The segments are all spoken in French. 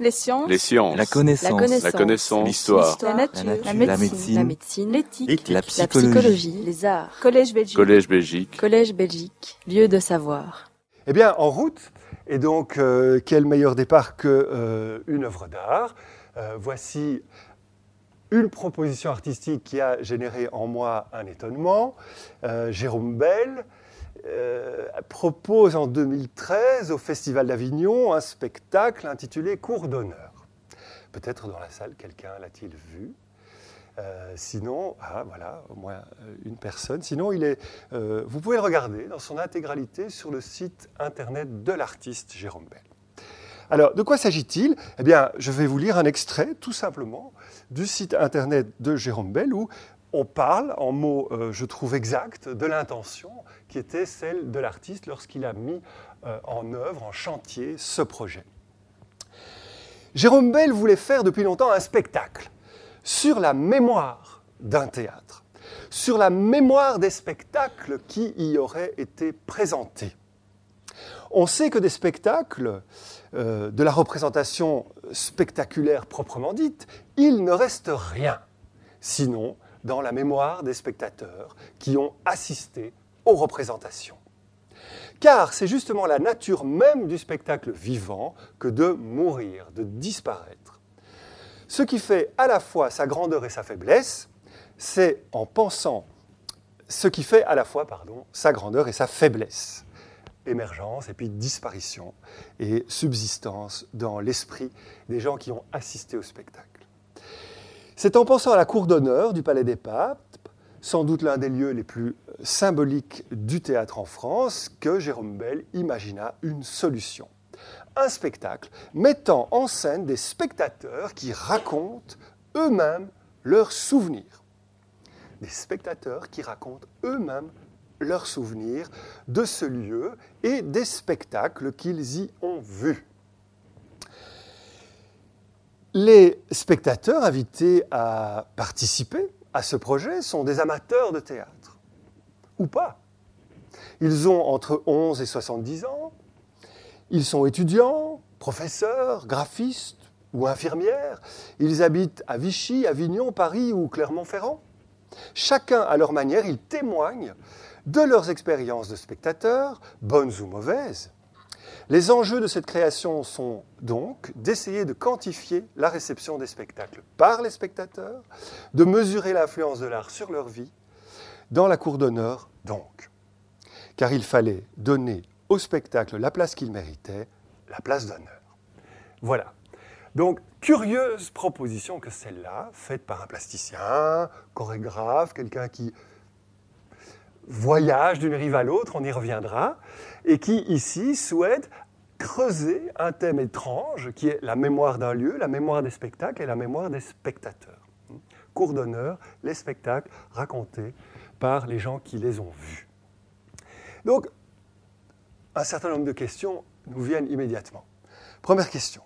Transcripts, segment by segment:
Les sciences. Les sciences. La connaissance. La connaissance. L'histoire. La nature. La La nature. médecine. La médecine. L'éthique. La La psychologie. Les arts. Collège Belgique. Collège Belgique. Collège Belgique. Lieu de savoir. Eh bien, en route. Et donc, euh, quel meilleur départ que euh, une œuvre d'art Euh, Voici une proposition artistique qui a généré en moi un étonnement. Euh, Jérôme Bell euh, propose en 2013 au Festival d'Avignon un spectacle intitulé Cours d'honneur. Peut-être dans la salle, quelqu'un l'a-t-il vu? Euh, sinon, ah, voilà, au moins euh, une personne. Sinon, il est, vous pouvez le regarder dans son intégralité sur le site internet de l'artiste Jérôme Bell. Alors, de quoi s'agit-il? Eh bien, je vais vous lire un extrait, tout simplement, du site internet de Jérôme Bell où on parle, en mots, je trouve exacts, de l'intention qui était celle de l'artiste lorsqu'il a mis euh, en œuvre, en chantier, ce projet. Jérôme Bell voulait faire depuis longtemps un spectacle sur la mémoire d'un théâtre, sur la mémoire des spectacles qui y auraient été présentés. On sait que des spectacles, euh, de la représentation spectaculaire proprement dite, il ne reste rien, sinon dans la mémoire des spectateurs qui ont assisté aux. Car c'est justement la nature même du spectacle vivant que de mourir, de disparaître. Ce qui fait à la fois sa grandeur et sa faiblesse, c'est en pensant ce qui fait à la fois pardon, sa grandeur et sa faiblesse. Émergence et puis disparition et subsistance dans l'esprit des gens qui ont assisté au spectacle. C'est en pensant à la cour d'honneur du Palais des Papes, sans doute l'un des lieux les plus symboliques du théâtre en France, que Jérôme Bell imagina une solution un spectacle mettant en scène des spectateurs qui racontent eux-mêmes leurs souvenirs. Des spectateurs qui racontent eux-mêmes leurs souvenirs de ce lieu et des spectacles qu'ils y ont vus. Les spectateurs invités à participer à ce projet sont des amateurs de théâtre, ou pas. Ils ont entre 11 et 70 ans, ils sont étudiants, professeurs, graphistes ou infirmières. Ils habitent à Vichy, Avignon, Paris ou Clermont-Ferrand. Chacun à leur manière, ils témoignent de leurs expériences de spectateurs, bonnes ou mauvaises. Les enjeux de cette création sont donc d'essayer de quantifier la réception des spectacles par les spectateurs, de mesurer l'influence de l'art sur leur vie, dans la cour d'honneur donc. Car il fallait donner au spectacle la place qu'il méritait, la place d'honneur. Voilà. Donc, curieuse proposition que celle-là, faite par un plasticien, chorégraphe, quelqu'un qui voyage d'une rive à l'autre, on y reviendra, et qui ici souhaite creuser un thème étrange qui est la mémoire d'un lieu, la mémoire des spectacles et la mémoire des spectateurs. Cours d'honneur, les spectacles racontés par les gens qui les ont vus. Donc, un certain nombre de questions nous viennent immédiatement. Première question.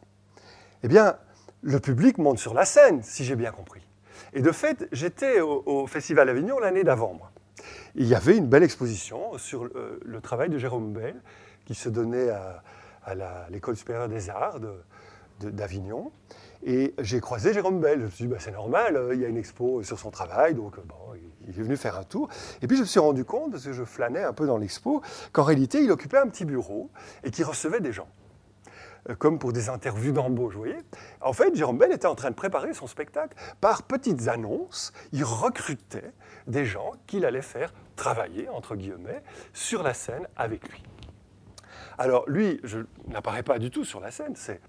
Eh bien, le public monte sur la scène, si j'ai bien compris. Et de fait, j'étais au, Festival Avignon l'année d'avant, moi. Il y avait une belle exposition sur le, le travail de Jérôme Bell, qui se donnait à, l'École supérieure des arts d'Avignon. Et j'ai croisé Jérôme Bell. Je me suis dit, bah, c'est normal, il y a une expo sur son travail, donc bon, il est venu faire un tour. Et puis je me suis rendu compte, parce que je flânais un peu dans l'expo, qu'en réalité, il occupait un petit bureau et qu'il recevait des gens. Comme pour des interviews d'embauche, vous voyez. En fait, Jérôme Bell était en train de préparer son spectacle. Par petites annonces, il recrutait des gens qu'il allait faire travailler, entre guillemets, sur la scène avec lui. Alors lui, je n'apparaît pas du tout sur la scène, c'est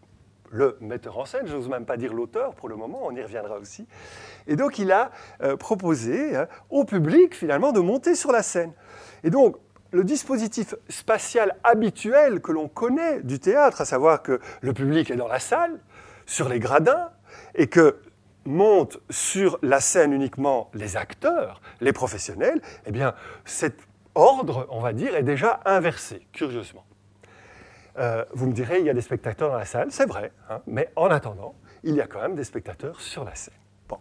le metteur en scène, je n'ose même pas dire l'auteur pour le moment, on y reviendra aussi. Et donc il a euh, proposé hein, au public finalement de monter sur la scène. Et donc le dispositif spatial habituel que l'on connaît du théâtre, à savoir que le public est dans la salle, sur les gradins, et que montent sur la scène uniquement les acteurs, les professionnels, eh bien cet ordre, on va dire, est déjà inversé, curieusement. Euh, vous me direz, il y a des spectateurs dans la salle, c'est vrai, hein, mais en attendant, il y a quand même des spectateurs sur la scène. Bon.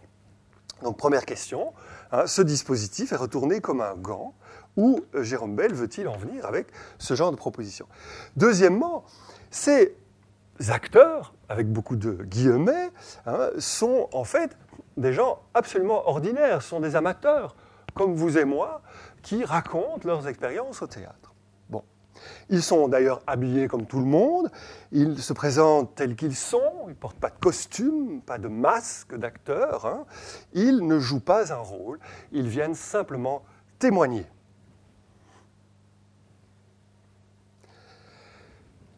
Donc première question, hein, ce dispositif est retourné comme un gant, où euh, Jérôme Bell veut-il en venir avec ce genre de proposition? Deuxièmement, c'est acteurs, avec beaucoup de guillemets, hein, sont en fait des gens absolument ordinaires, sont des amateurs, comme vous et moi, qui racontent leurs expériences au théâtre. Bon. Ils sont d'ailleurs habillés comme tout le monde, ils se présentent tels qu'ils sont, ils ne portent pas de costume, pas de masque d'acteur, hein. ils ne jouent pas un rôle, ils viennent simplement témoigner.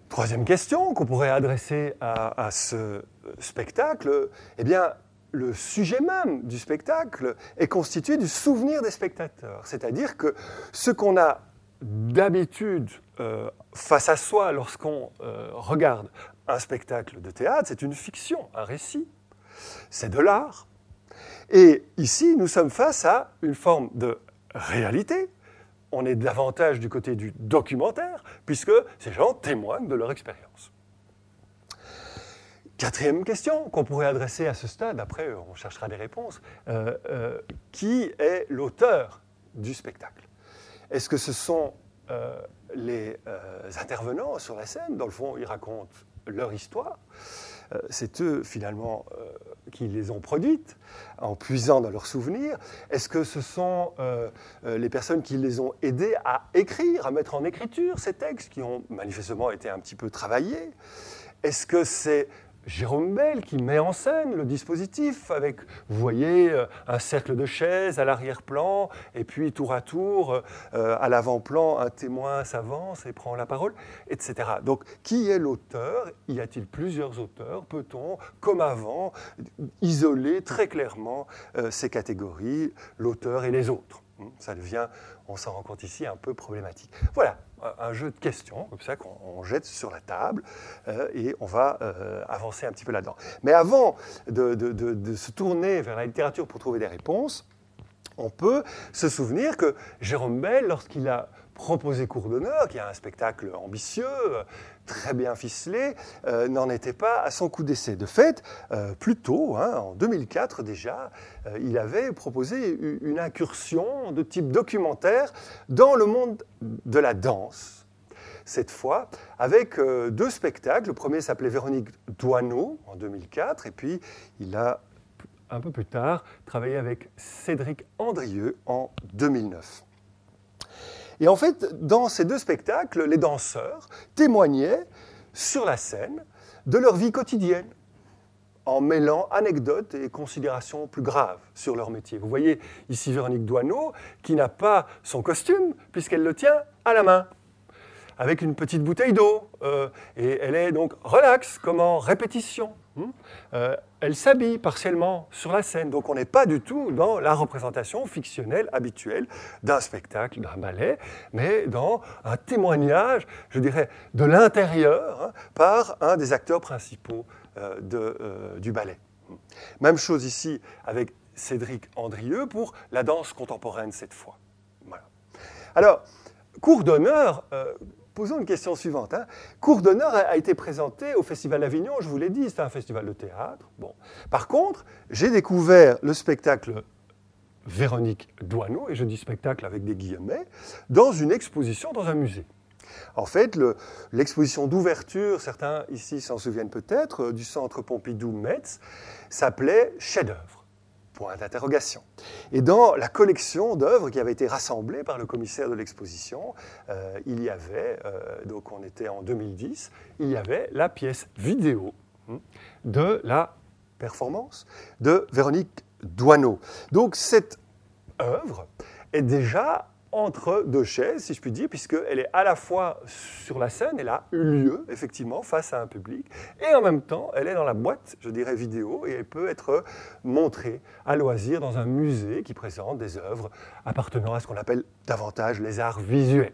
Troisième question qu'on pourrait adresser à, ce spectacle, eh bien, le sujet même du spectacle est constitué du souvenir des spectateurs. C'est-à-dire que ce qu'on a d'habitude euh, face à soi lorsqu'on euh, regarde un spectacle de théâtre, c'est une fiction, un récit. C'est de l'art. Et ici, nous sommes face à une forme de réalité. On est davantage du côté du documentaire, puisque ces gens témoignent de leur expérience. Quatrième question qu'on pourrait adresser à ce stade, après on cherchera des réponses. Euh, euh, qui est l'auteur du spectacle? Est-ce que ce sont euh, les intervenants sur la scène? Dans le fond, ils racontent leur histoire. C'est eux, finalement, qui les ont produites en puisant dans leurs souvenirs. Est-ce que ce sont les personnes qui les ont aidés à écrire, à mettre en écriture ces textes qui ont manifestement été un petit peu travaillés? Est-ce que c'est Jérôme Bell qui met en scène le dispositif avec, vous voyez, euh, un cercle de chaises à l'arrière-plan, et puis tour à tour, euh, à l'avant-plan, un témoin s'avance et prend la parole, etc. Donc, qui est l'auteur? Y a-t-il plusieurs auteurs? Peut-on, comme avant, isoler très clairement euh, ces catégories, l'auteur et les autres? Ça devient, on s'en rend compte ici, un peu problématique. Voilà, un jeu de questions, comme ça, qu'on jette sur la table, euh, et on va euh, avancer un petit peu là-dedans. Mais avant de, se tourner vers la littérature pour trouver des réponses, on peut se souvenir que Jérôme Bell, lorsqu'il a proposé Cours d'honneur, qui est un spectacle ambitieux, très bien ficelé, euh, n'en était pas à son coup d'essai. De fait, euh, plus tôt, hein, en 2004 déjà, euh, il avait proposé une incursion de type documentaire dans le monde de la danse. Cette fois, avec deux spectacles. Le premier s'appelait Véronique Douaneau en 2004, et puis il a un peu plus tard travaillé avec Cédric Andrieux en 2009. Et en fait, dans ces deux spectacles, les danseurs témoignaient sur la scène de leur vie quotidienne, en mêlant anecdotes et considérations plus graves sur leur métier. Vous voyez ici Véronique Douaneau, qui n'a pas son costume, puisqu'elle le tient à la main, avec une petite bouteille d'eau. Euh, et elle est donc relaxe, comme en répétition. Euh, elle s'habille partiellement sur la scène, donc on n'est pas du tout dans la représentation fictionnelle habituelle d'un spectacle, d'un ballet, mais dans un témoignage, je dirais, de l'intérieur hein, par un des acteurs principaux euh, euh, du ballet. Même chose ici avec Cédric Andrieux pour la danse contemporaine cette fois. Alors, cours d'honneur, posons une question suivante. Hein. Cours d'honneur a, été présenté au Festival d'Avignon, je vous l'ai dit, c'est un festival de théâtre. Bon. Par contre, j'ai découvert le spectacle Véronique Douaneau, et je dis spectacle avec des guillemets, dans une exposition dans un musée. En fait, l'exposition d'ouverture, certains ici s'en souviennent peut-être, du centre Pompidou-Metz, s'appelait Chef-d'œuvre point d'interrogation. Et dans la collection d'œuvres qui avait été rassemblée par le commissaire de l'exposition, euh, il y avait, euh, donc on était en 2010, il y avait la pièce vidéo hein, de la performance de Véronique Douaneau. Donc cette œuvre est déjà entre deux chaises, si je puis dire, puisqu'elle est à la fois sur la scène, elle a eu lieu, effectivement, face à un public, et en même temps, elle est dans la boîte, je dirais, vidéo, et elle peut être montrée à loisir dans un musée qui présente des œuvres appartenant à ce qu'on appelle davantage les arts visuels.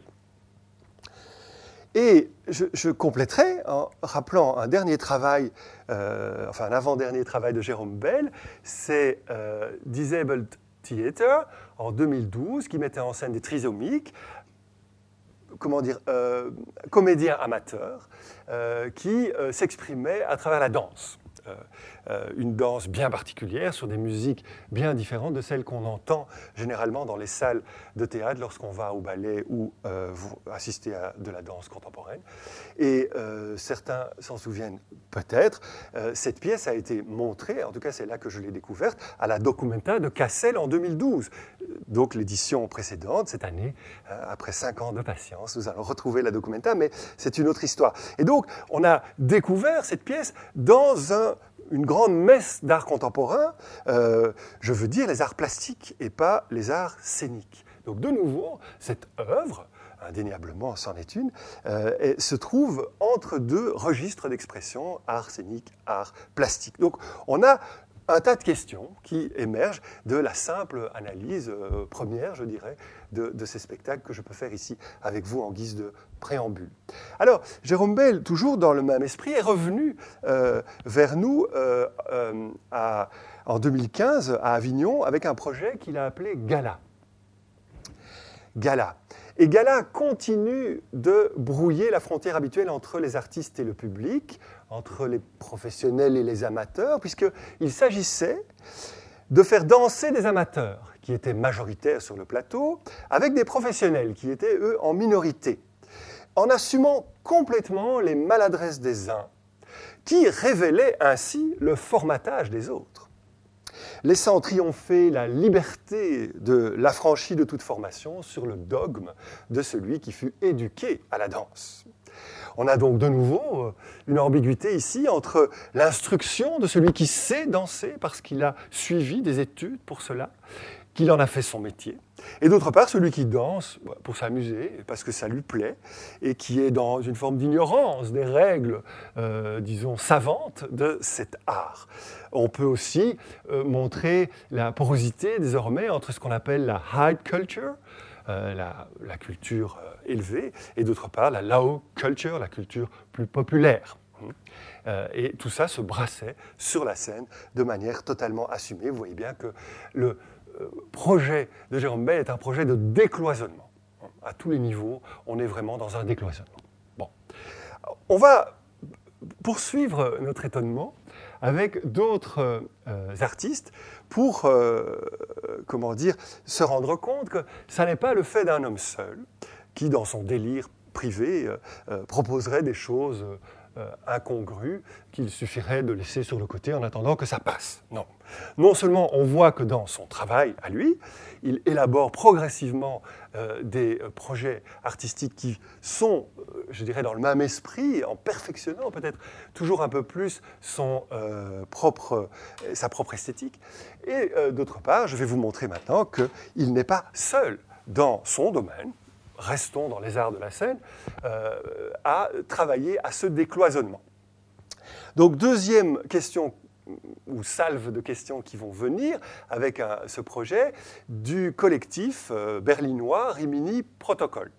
Et je, je compléterai en rappelant un dernier travail, euh, enfin un avant-dernier travail de Jérôme Bell, c'est euh, Disabled Theater en 2012 qui mettait en scène des trisomiques, comment dire, euh, comédiens amateurs, euh, qui euh, s'exprimaient à travers la danse. Une danse bien particulière, sur des musiques bien différentes de celles qu'on entend généralement dans les salles de théâtre lorsqu'on va au ballet ou assister à de la danse contemporaine. Et certains s'en souviennent peut-être. cette pièce a été montrée, en tout cas c'est là que je l'ai découverte, à la Documenta de Cassel en 2012. Donc l'édition précédente, cette année, après cinq ans de patience, nous allons retrouver la Documenta, mais c'est une autre histoire. Et donc, on a découvert cette pièce dans une grande messe d'art contemporain, euh, je veux dire les arts plastiques et pas les arts scéniques. Donc de nouveau, cette œuvre, indéniablement c'en est une, euh, se trouve entre deux registres d'expression, art scénique, art plastique. Donc on a un tas de questions qui émergent de la simple analyse euh, première, je dirais, de, ces spectacles que je peux faire ici avec vous en guise de Alors, Jérôme Bell, toujours dans le même esprit, est revenu euh, vers nous euh, en 2015 à Avignon avec un projet qu'il a appelé Gala. Gala. Et Gala continue de brouiller la frontière habituelle entre les artistes et le public, entre les professionnels et les amateurs, puisqu'il s'agissait de faire danser des amateurs, qui étaient majoritaires sur le plateau, avec des professionnels, qui étaient, eux, en minorité, en assumant complètement les maladresses des uns, qui révélaient ainsi le formatage des autres laissant triompher la liberté de l'affranchi de toute formation sur le dogme de celui qui fut éduqué à la danse. On a donc de nouveau euh, une ambiguïté ici entre l'instruction de celui qui sait danser parce qu'il a suivi des études pour cela, qu'il en a fait son métier, et d'autre part celui qui danse pour s'amuser, parce que ça lui plaît, et qui est dans une forme d'ignorance des règles, euh, disons, savantes de cet art. On peut aussi euh, montrer la porosité désormais entre ce qu'on appelle la high culture, euh, la, culture élevée, et d'autre part la low culture, la culture plus populaire. et tout ça se brassait sur la scène de manière totalement assumée. Vous voyez bien que le, projet de Jérôme Bell est un projet de décloisonnement. À tous les niveaux, on est vraiment dans un décloisonnement. Bon. On va poursuivre notre étonnement avec d'autres euh, artistes pour, euh, comment dire, se rendre compte que ça n'est pas le fait d'un homme seul qui, dans son délire privé, euh, proposerait des choses euh, incongru qu'il suffirait de laisser sur le côté en attendant que ça passe. Non. Non seulement on voit que dans son travail à lui, il élabore progressivement euh, des euh, projets artistiques qui sont, je dirais, dans le même esprit, en perfectionnant peut-être toujours un peu plus son, propre, sa propre esthétique. Et d'autre part, je vais vous montrer maintenant qu'il n'est pas seul dans son domaine, restons dans les arts de la scène, euh, à travailler à ce décloisonnement. Donc deuxième question ou salve de questions qui vont venir avec ce projet du collectif euh, berlinois Rimini Protocol.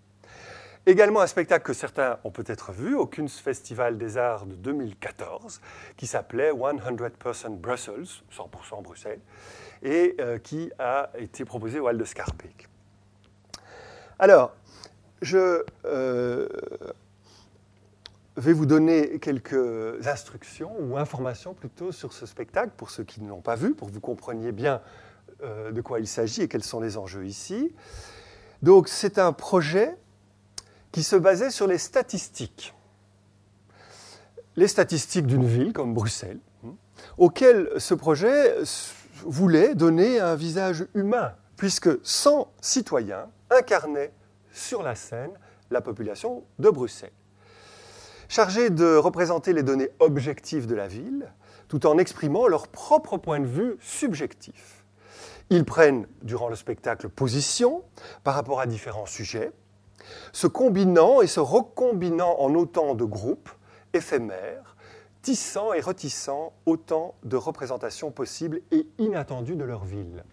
Également un spectacle que certains ont peut-être vu au Kunstfestival des Arts de 2014, qui s'appelait 100% Brussels, 100% Bruxelles, et euh, qui a été proposé au Hall de. Alors, je euh, vais vous donner quelques instructions ou informations plutôt sur ce spectacle pour ceux qui ne l'ont pas vu, pour que vous compreniez bien euh, de quoi il s'agit et quels sont les enjeux ici. Donc c'est un projet qui se basait sur les statistiques. Les statistiques d'une ville comme Bruxelles, hein, auquel ce projet voulait donner un visage humain, puisque 100 citoyens incarnaient sur la scène la population de Bruxelles. Chargés de représenter les données objectives de la ville, tout en exprimant leur propre point de vue subjectif. Ils prennent, durant le spectacle, position par rapport à différents sujets, se combinant et se recombinant en autant de groupes éphémères, tissant et retissant autant de représentations possibles et inattendues de leur ville.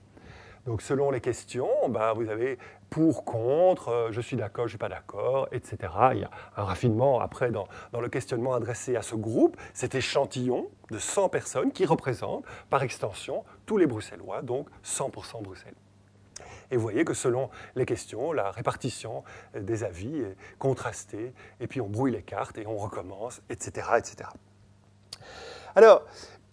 Donc selon les questions, bah, vous avez pour, contre, euh, je suis d'accord, je ne suis pas d'accord, etc. Il y a un raffinement après dans, le questionnement adressé à ce groupe, cet échantillon de 100 personnes qui représentent par extension tous les Bruxellois, donc 100% Bruxelles. Et vous voyez que selon les questions, la répartition des avis est contrastée, et puis on brouille les cartes et on recommence, etc. etc. Alors,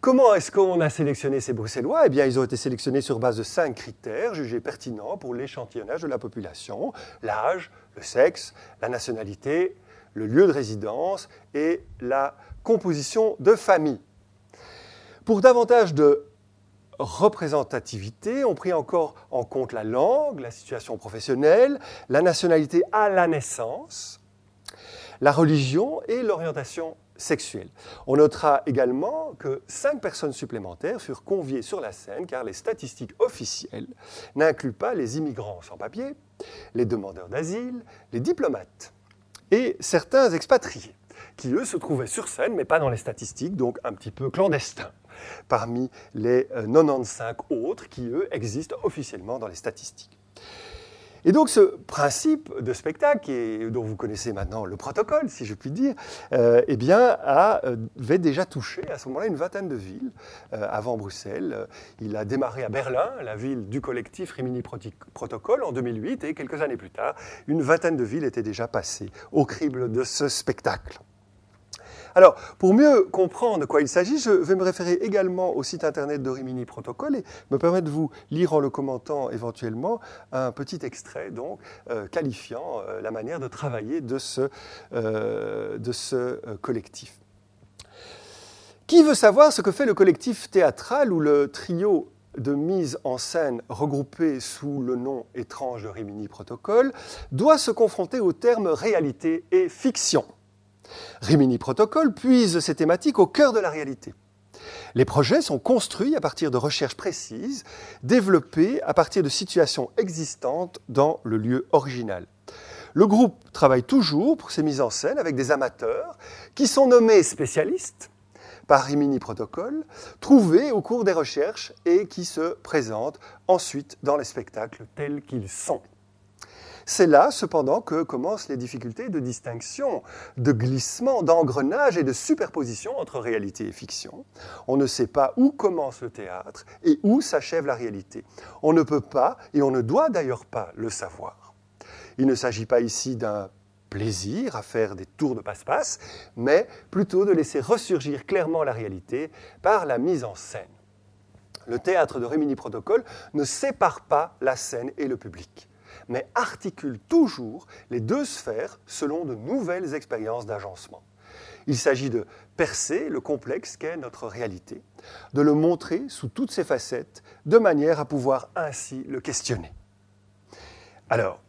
Comment est-ce qu'on a sélectionné ces Bruxellois? Eh bien, ils ont été sélectionnés sur base de cinq critères jugés pertinents pour l'échantillonnage de la population l'âge, le sexe, la nationalité, le lieu de résidence et la composition de famille. Pour davantage de représentativité, on prit encore en compte la langue, la situation professionnelle, la nationalité à la naissance, la religion et l'orientation On notera également que cinq personnes supplémentaires furent conviées sur la scène car les statistiques officielles n'incluent pas les immigrants sans papier, les demandeurs d'asile, les diplomates et certains expatriés qui, eux, se trouvaient sur scène, mais pas dans les statistiques, donc un petit peu clandestins, parmi les 95 euh, autres qui, eux, existent officiellement dans les statistiques. Et donc ce principe de spectacle, dont vous connaissez maintenant le protocole, si je puis dire, euh, eh euh, avait déjà touché à ce moment-là une vingtaine de villes euh, avant Bruxelles. Il a démarré à Berlin, la ville du collectif Rimini Protocol, en 2008, et quelques années plus tard, une vingtaine de villes étaient déjà passées au crible de ce spectacle. Alors, pour mieux comprendre de quoi il s'agit, je vais me référer également au site internet de Rimini Protocol et me permettre de vous lire en le commentant éventuellement un petit extrait donc euh, qualifiant euh, la manière de travailler de ce, euh, de ce collectif. Qui veut savoir ce que fait le collectif théâtral ou le trio de mise en scène regroupé sous le nom étrange de Rimini Protocol doit se confronter aux termes réalité et fiction? Rimini Protocol puise ces thématiques au cœur de la réalité. Les projets sont construits à partir de recherches précises, développées à partir de situations existantes dans le lieu original. Le groupe travaille toujours pour ces mises en scène avec des amateurs qui sont nommés spécialistes par Rimini Protocol, trouvés au cours des recherches et qui se présentent ensuite dans les spectacles tels qu'ils sont. C'est là, cependant, que commencent les difficultés de distinction, de glissement, d'engrenage et de superposition entre réalité et fiction. On ne sait pas où commence le théâtre et où s'achève la réalité. On ne peut pas, et on ne doit d'ailleurs pas le savoir. Il ne s'agit pas ici d'un plaisir à faire des tours de passe-passe, mais plutôt de laisser ressurgir clairement la réalité par la mise en scène. Le théâtre de Rimini Protocol ne sépare pas la scène et le public mais articule toujours les deux sphères selon de nouvelles expériences d'agencement. Il s'agit de percer le complexe qu'est notre réalité, de le montrer sous toutes ses facettes, de manière à pouvoir ainsi le questionner. Alors,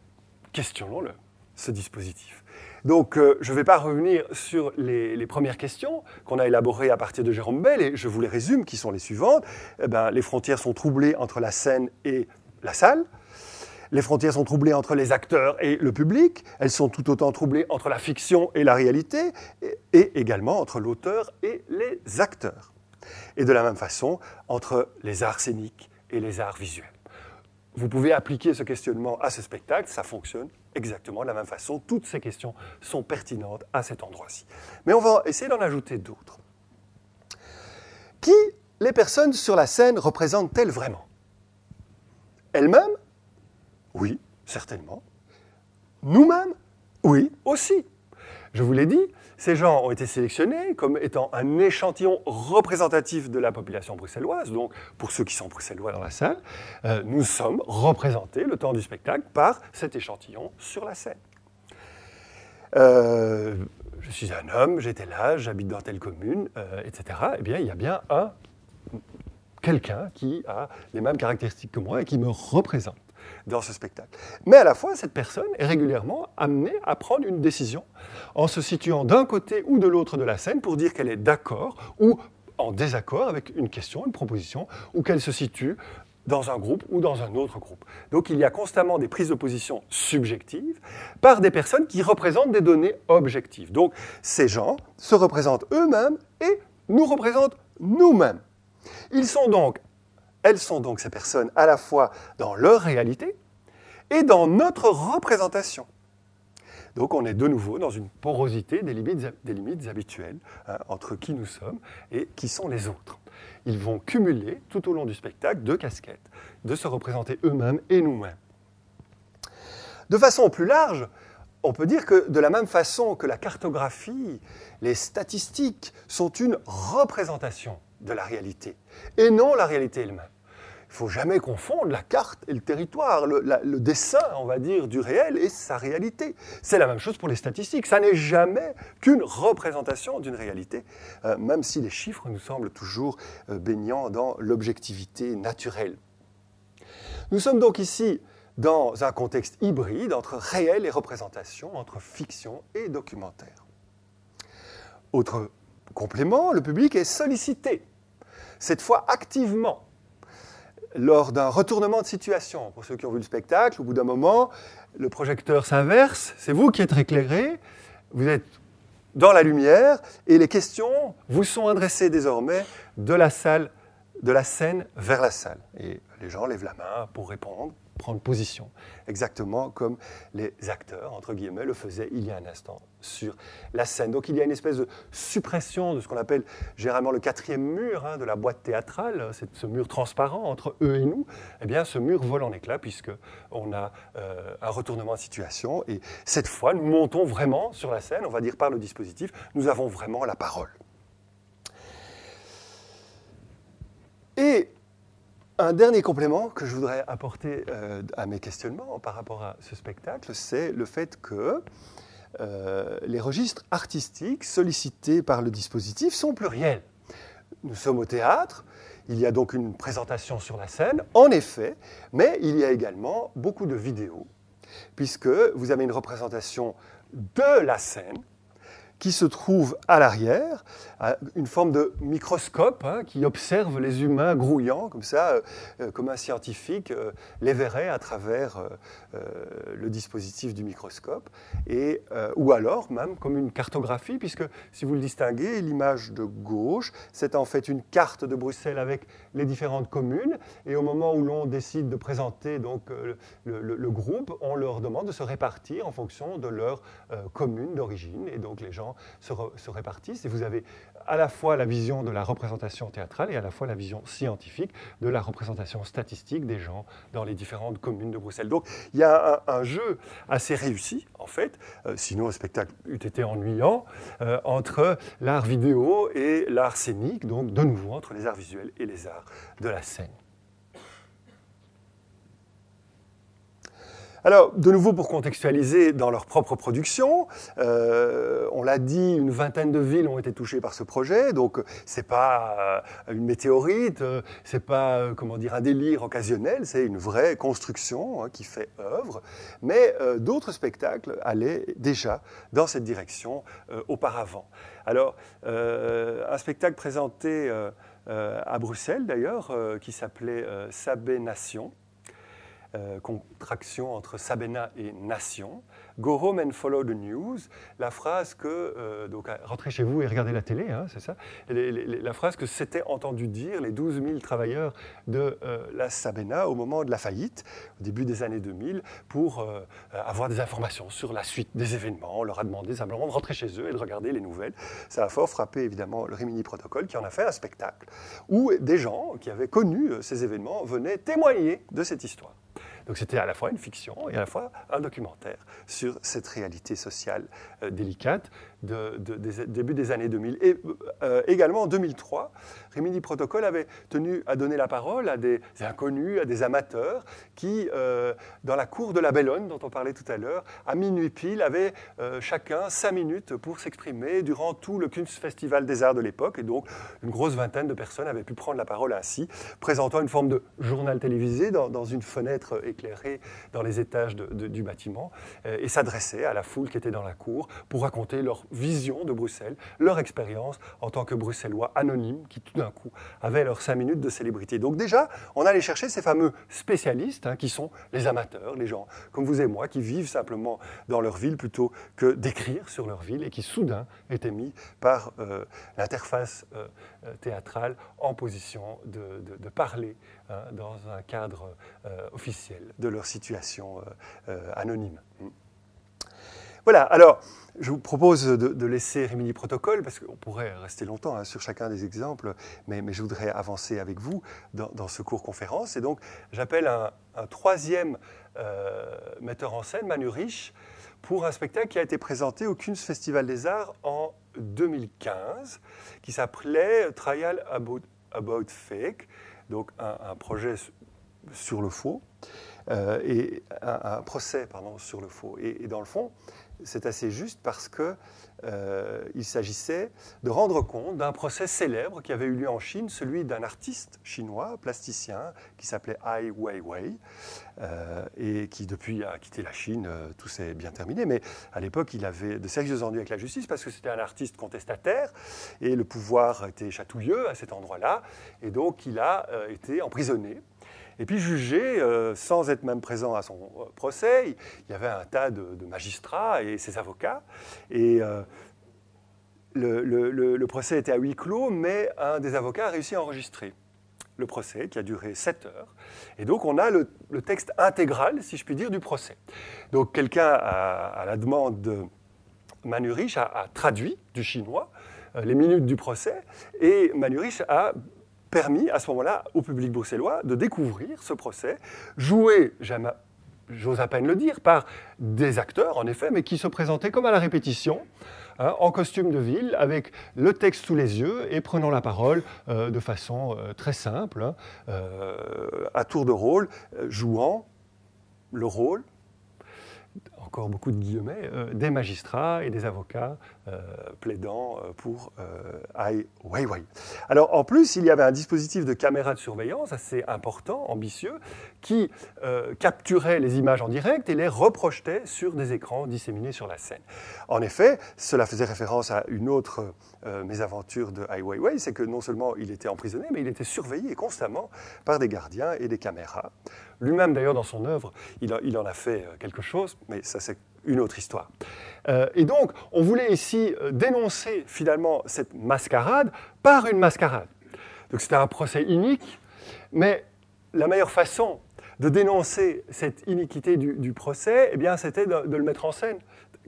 questionnons-le, ce dispositif. Donc, euh, je ne vais pas revenir sur les, premières questions qu'on a élaborées à partir de Jérôme Bell, et je vous les résume, qui sont les suivantes. Eh ben, les frontières sont troublées entre la scène et la salle. Les frontières sont troublées entre les acteurs et le public, elles sont tout autant troublées entre la fiction et la réalité, et, également entre l'auteur et les acteurs. Et de la même façon, entre les arts scéniques et les arts visuels. Vous pouvez appliquer ce questionnement à ce spectacle, ça fonctionne exactement de la même façon. Toutes ces questions sont pertinentes à cet endroit-ci. Mais on va essayer d'en ajouter d'autres. Qui les personnes sur la scène représentent-elles vraiment? Elles-mêmes oui, certainement. Nous-mêmes Oui, aussi. Je vous l'ai dit, ces gens ont été sélectionnés comme étant un échantillon représentatif de la population bruxelloise. Donc, pour ceux qui sont bruxellois dans la salle, euh, nous sommes représentés le temps du spectacle par cet échantillon sur la scène. Euh, je suis un homme, j'étais là, j'habite dans telle commune, euh, etc. Eh bien, il y a bien un quelqu'un qui a les mêmes caractéristiques que moi et qui me représente dans ce spectacle. Mais à la fois, cette personne est régulièrement amenée à prendre une décision en se situant d'un côté ou de l'autre de la scène pour dire qu'elle est d'accord ou en désaccord avec une question, une proposition, ou qu'elle se situe dans un groupe ou dans un autre groupe. Donc il y a constamment des prises de position subjectives par des personnes qui représentent des données objectives. Donc ces gens se représentent eux-mêmes et nous représentent nous-mêmes. Ils sont donc elles sont donc ces personnes à la fois dans leur réalité et dans notre représentation. Donc on est de nouveau dans une porosité des limites, habituelles hein, entre qui nous sommes et qui sont les autres. Ils vont cumuler tout au long du spectacle deux casquettes, de se représenter eux-mêmes et nous-mêmes. De façon plus large, on peut dire que de la même façon que la cartographie, les statistiques sont une représentation de la réalité, et non la réalité elle-même. Il ne faut jamais confondre la carte et le territoire, le, dessin, on va dire, du réel et sa réalité. C'est la même chose pour les statistiques. Ça n'est jamais qu'une représentation d'une réalité, euh, même si les chiffres nous semblent toujours euh, baignant dans l'objectivité naturelle. Nous sommes donc ici dans un contexte hybride entre réel et représentation, entre fiction et documentaire. Autre complément, le public est sollicité, cette fois activement, lors d'un retournement de situation. Pour ceux qui ont vu le spectacle, au bout d'un moment, le projecteur s'inverse, c'est vous qui êtes éclairé, vous êtes dans la lumière, et les questions vous sont adressées désormais de la salle, de la scène vers la salle. Et les gens lèvent la main pour répondre prendre position, exactement comme les acteurs, entre guillemets, le faisaient il y a un instant sur la scène. Donc il y a une espèce de suppression de ce qu'on appelle généralement le quatrième mur hein, de la boîte théâtrale, c'est ce mur transparent entre eux et nous. Eh bien, ce mur vole en éclats puisque on a euh, un retournement de situation et cette fois, nous montons vraiment sur la scène, on va dire par le dispositif, nous avons vraiment la parole. Et un dernier complément que je voudrais apporter euh, à mes questionnements par rapport à ce spectacle, c'est le fait que euh, les registres artistiques sollicités par le dispositif sont pluriels. Nous sommes au théâtre, il y a donc une présentation sur la scène, en effet, mais il y a également beaucoup de vidéos, puisque vous avez une représentation de la scène qui se trouve à l'arrière, une forme de microscope hein, qui observe les humains grouillants, comme ça, euh, euh, comme un scientifique euh, les verrait à travers le dispositif du microscope, et, ou alors même comme une cartographie, puisque si vous le distinguez, l'image de gauche, c'est en fait une carte de Bruxelles avec les différentes communes, et au moment où l'on décide de présenter donc, le, groupe, on leur demande de se répartir en fonction de leur commune d'origine, et donc les gens se, répartissent et vous avez à la fois la vision de la représentation théâtrale et à la fois la vision scientifique de la représentation statistique des gens dans les différentes communes de Bruxelles. Donc il y a un, jeu assez réussi, en fait, euh, sinon le spectacle eût été ennuyant, euh, entre l'art vidéo et l'art scénique, donc de nouveau entre les arts visuels et les arts de la scène. Alors, de nouveau, pour contextualiser dans leur propre production, euh, on l'a dit, une vingtaine de villes ont été touchées par ce projet, donc c'est pas euh, une météorite, euh, c'est pas, comment dire, un délire occasionnel, c'est une vraie construction hein, qui fait œuvre, mais d'autres spectacles allaient déjà dans cette direction auparavant. Alors, un spectacle présenté à Bruxelles, d'ailleurs, qui s'appelait Sabé Nation, euh, contraction entre Sabena et Nation. Go home and follow the news. La phrase que, euh, donc rentrez chez vous et regardez la télé, hein, c'est ça. la phrase que s'étaient entendu dire les 12 000 travailleurs de euh, la Sabena au moment de la faillite, au début des années 2000, pour avoir des informations sur la suite des événements. On leur a demandé simplement de rentrer chez eux et de regarder les nouvelles. Ça a fort frappé évidemment le Rimini Protocol qui en a fait un spectacle où des gens qui avaient connu ces événements venaient témoigner de cette histoire. Donc c'était à la fois une fiction et à la fois un documentaire sur cette réalité sociale euh, délicate début des années 2000. Et euh, également en 2003, Rimini Protocol avait tenu à donner la parole à des inconnus, à des amateurs qui, euh, dans la cour de la Bellone, dont on parlait tout à l'heure, à minuit pile, avaient chacun cinq minutes pour s'exprimer durant tout le Kunstfestival des Arts de l'époque. Et donc, une grosse vingtaine de personnes avaient pu prendre la parole ainsi, présentant une forme de journal télévisé dans une fenêtre éclairée dans les étages du bâtiment et s'adressaient à la foule qui était dans la cour pour raconter leur vision de Bruxelles, leur expérience en tant que Bruxellois anonymes qui tout d'un coup avaient leurs cinq minutes de célébrité. Donc déjà, on allait chercher ces fameux spécialistes hein, qui sont les amateurs, les gens comme vous et moi qui vivent simplement dans leur ville plutôt que d'écrire sur leur ville et qui soudain étaient mis par euh, l'interface euh, euh, théâtrale en position de, parler hein, dans un cadre officiel de leur situation anonyme. Voilà, alors je vous propose de, laisser Rimini Protocol, parce qu'on pourrait rester longtemps hein, sur chacun des exemples, mais, je voudrais avancer avec vous dans, ce cours conférence. Et donc, j'appelle un, troisième euh, metteur en scène, Manu Rich, pour un spectacle qui a été présenté au Kunst Festival des Arts en 2015, qui s'appelait Trial About, Fake, donc un, projet sur le faux, euh, et un, procès pardon, sur le faux. et dans le fond, c'est assez juste parce qu'il euh, s'agissait de rendre compte d'un procès célèbre qui avait eu lieu en Chine, celui d'un artiste chinois, plasticien, qui s'appelait Ai Weiwei, euh, et qui depuis a quitté la Chine, euh, tout s'est bien terminé, mais à l'époque il avait de sérieux ennuis avec la justice parce que c'était un artiste contestataire, et le pouvoir était chatouilleux à cet endroit-là, et donc il a été emprisonné et puis jugé, euh, sans être même présent à son euh, procès, il y avait un tas de, magistrats et ses avocats. Et euh, le, procès était à huis clos, mais un des avocats a réussi à enregistrer le procès, qui a duré 7 heures. Et donc on a le, texte intégral, si je puis dire, du procès. Donc quelqu'un, à, la demande de Manu Rich, a, traduit du chinois les minutes du procès, et Manu Rich a permis à ce moment-là au public bruxellois de découvrir ce procès, joué, j'ose à peine le dire, par des acteurs, en effet, mais qui se présentaient comme à la répétition, hein, en costume de ville, avec le texte sous les yeux et prenant la parole euh, de façon euh, très simple, hein, euh, à tour de rôle, jouant le rôle encore beaucoup de guillemets, euh, des magistrats et des avocats euh, plaidant euh, pour Ai Weiwei. Alors en plus, il y avait un dispositif de caméra de surveillance assez important, ambitieux, qui capturait les images en direct et les reprojetait sur des écrans disséminés sur la scène. En effet, cela faisait référence à une autre mésaventure de Ai Weiwei, c'est que non seulement il était emprisonné, mais il était surveillé constamment par des gardiens et des caméras. Lui-même, d'ailleurs, dans son œuvre, il, en a fait euh, quelque chose, mais ça, c'est une autre histoire. Euh, et donc, on voulait ici euh, dénoncer finalement cette mascarade par une mascarade. Donc, c'était un procès inique, mais la meilleure façon de dénoncer cette iniquité du, procès, eh bien, c'était de, le mettre en scène,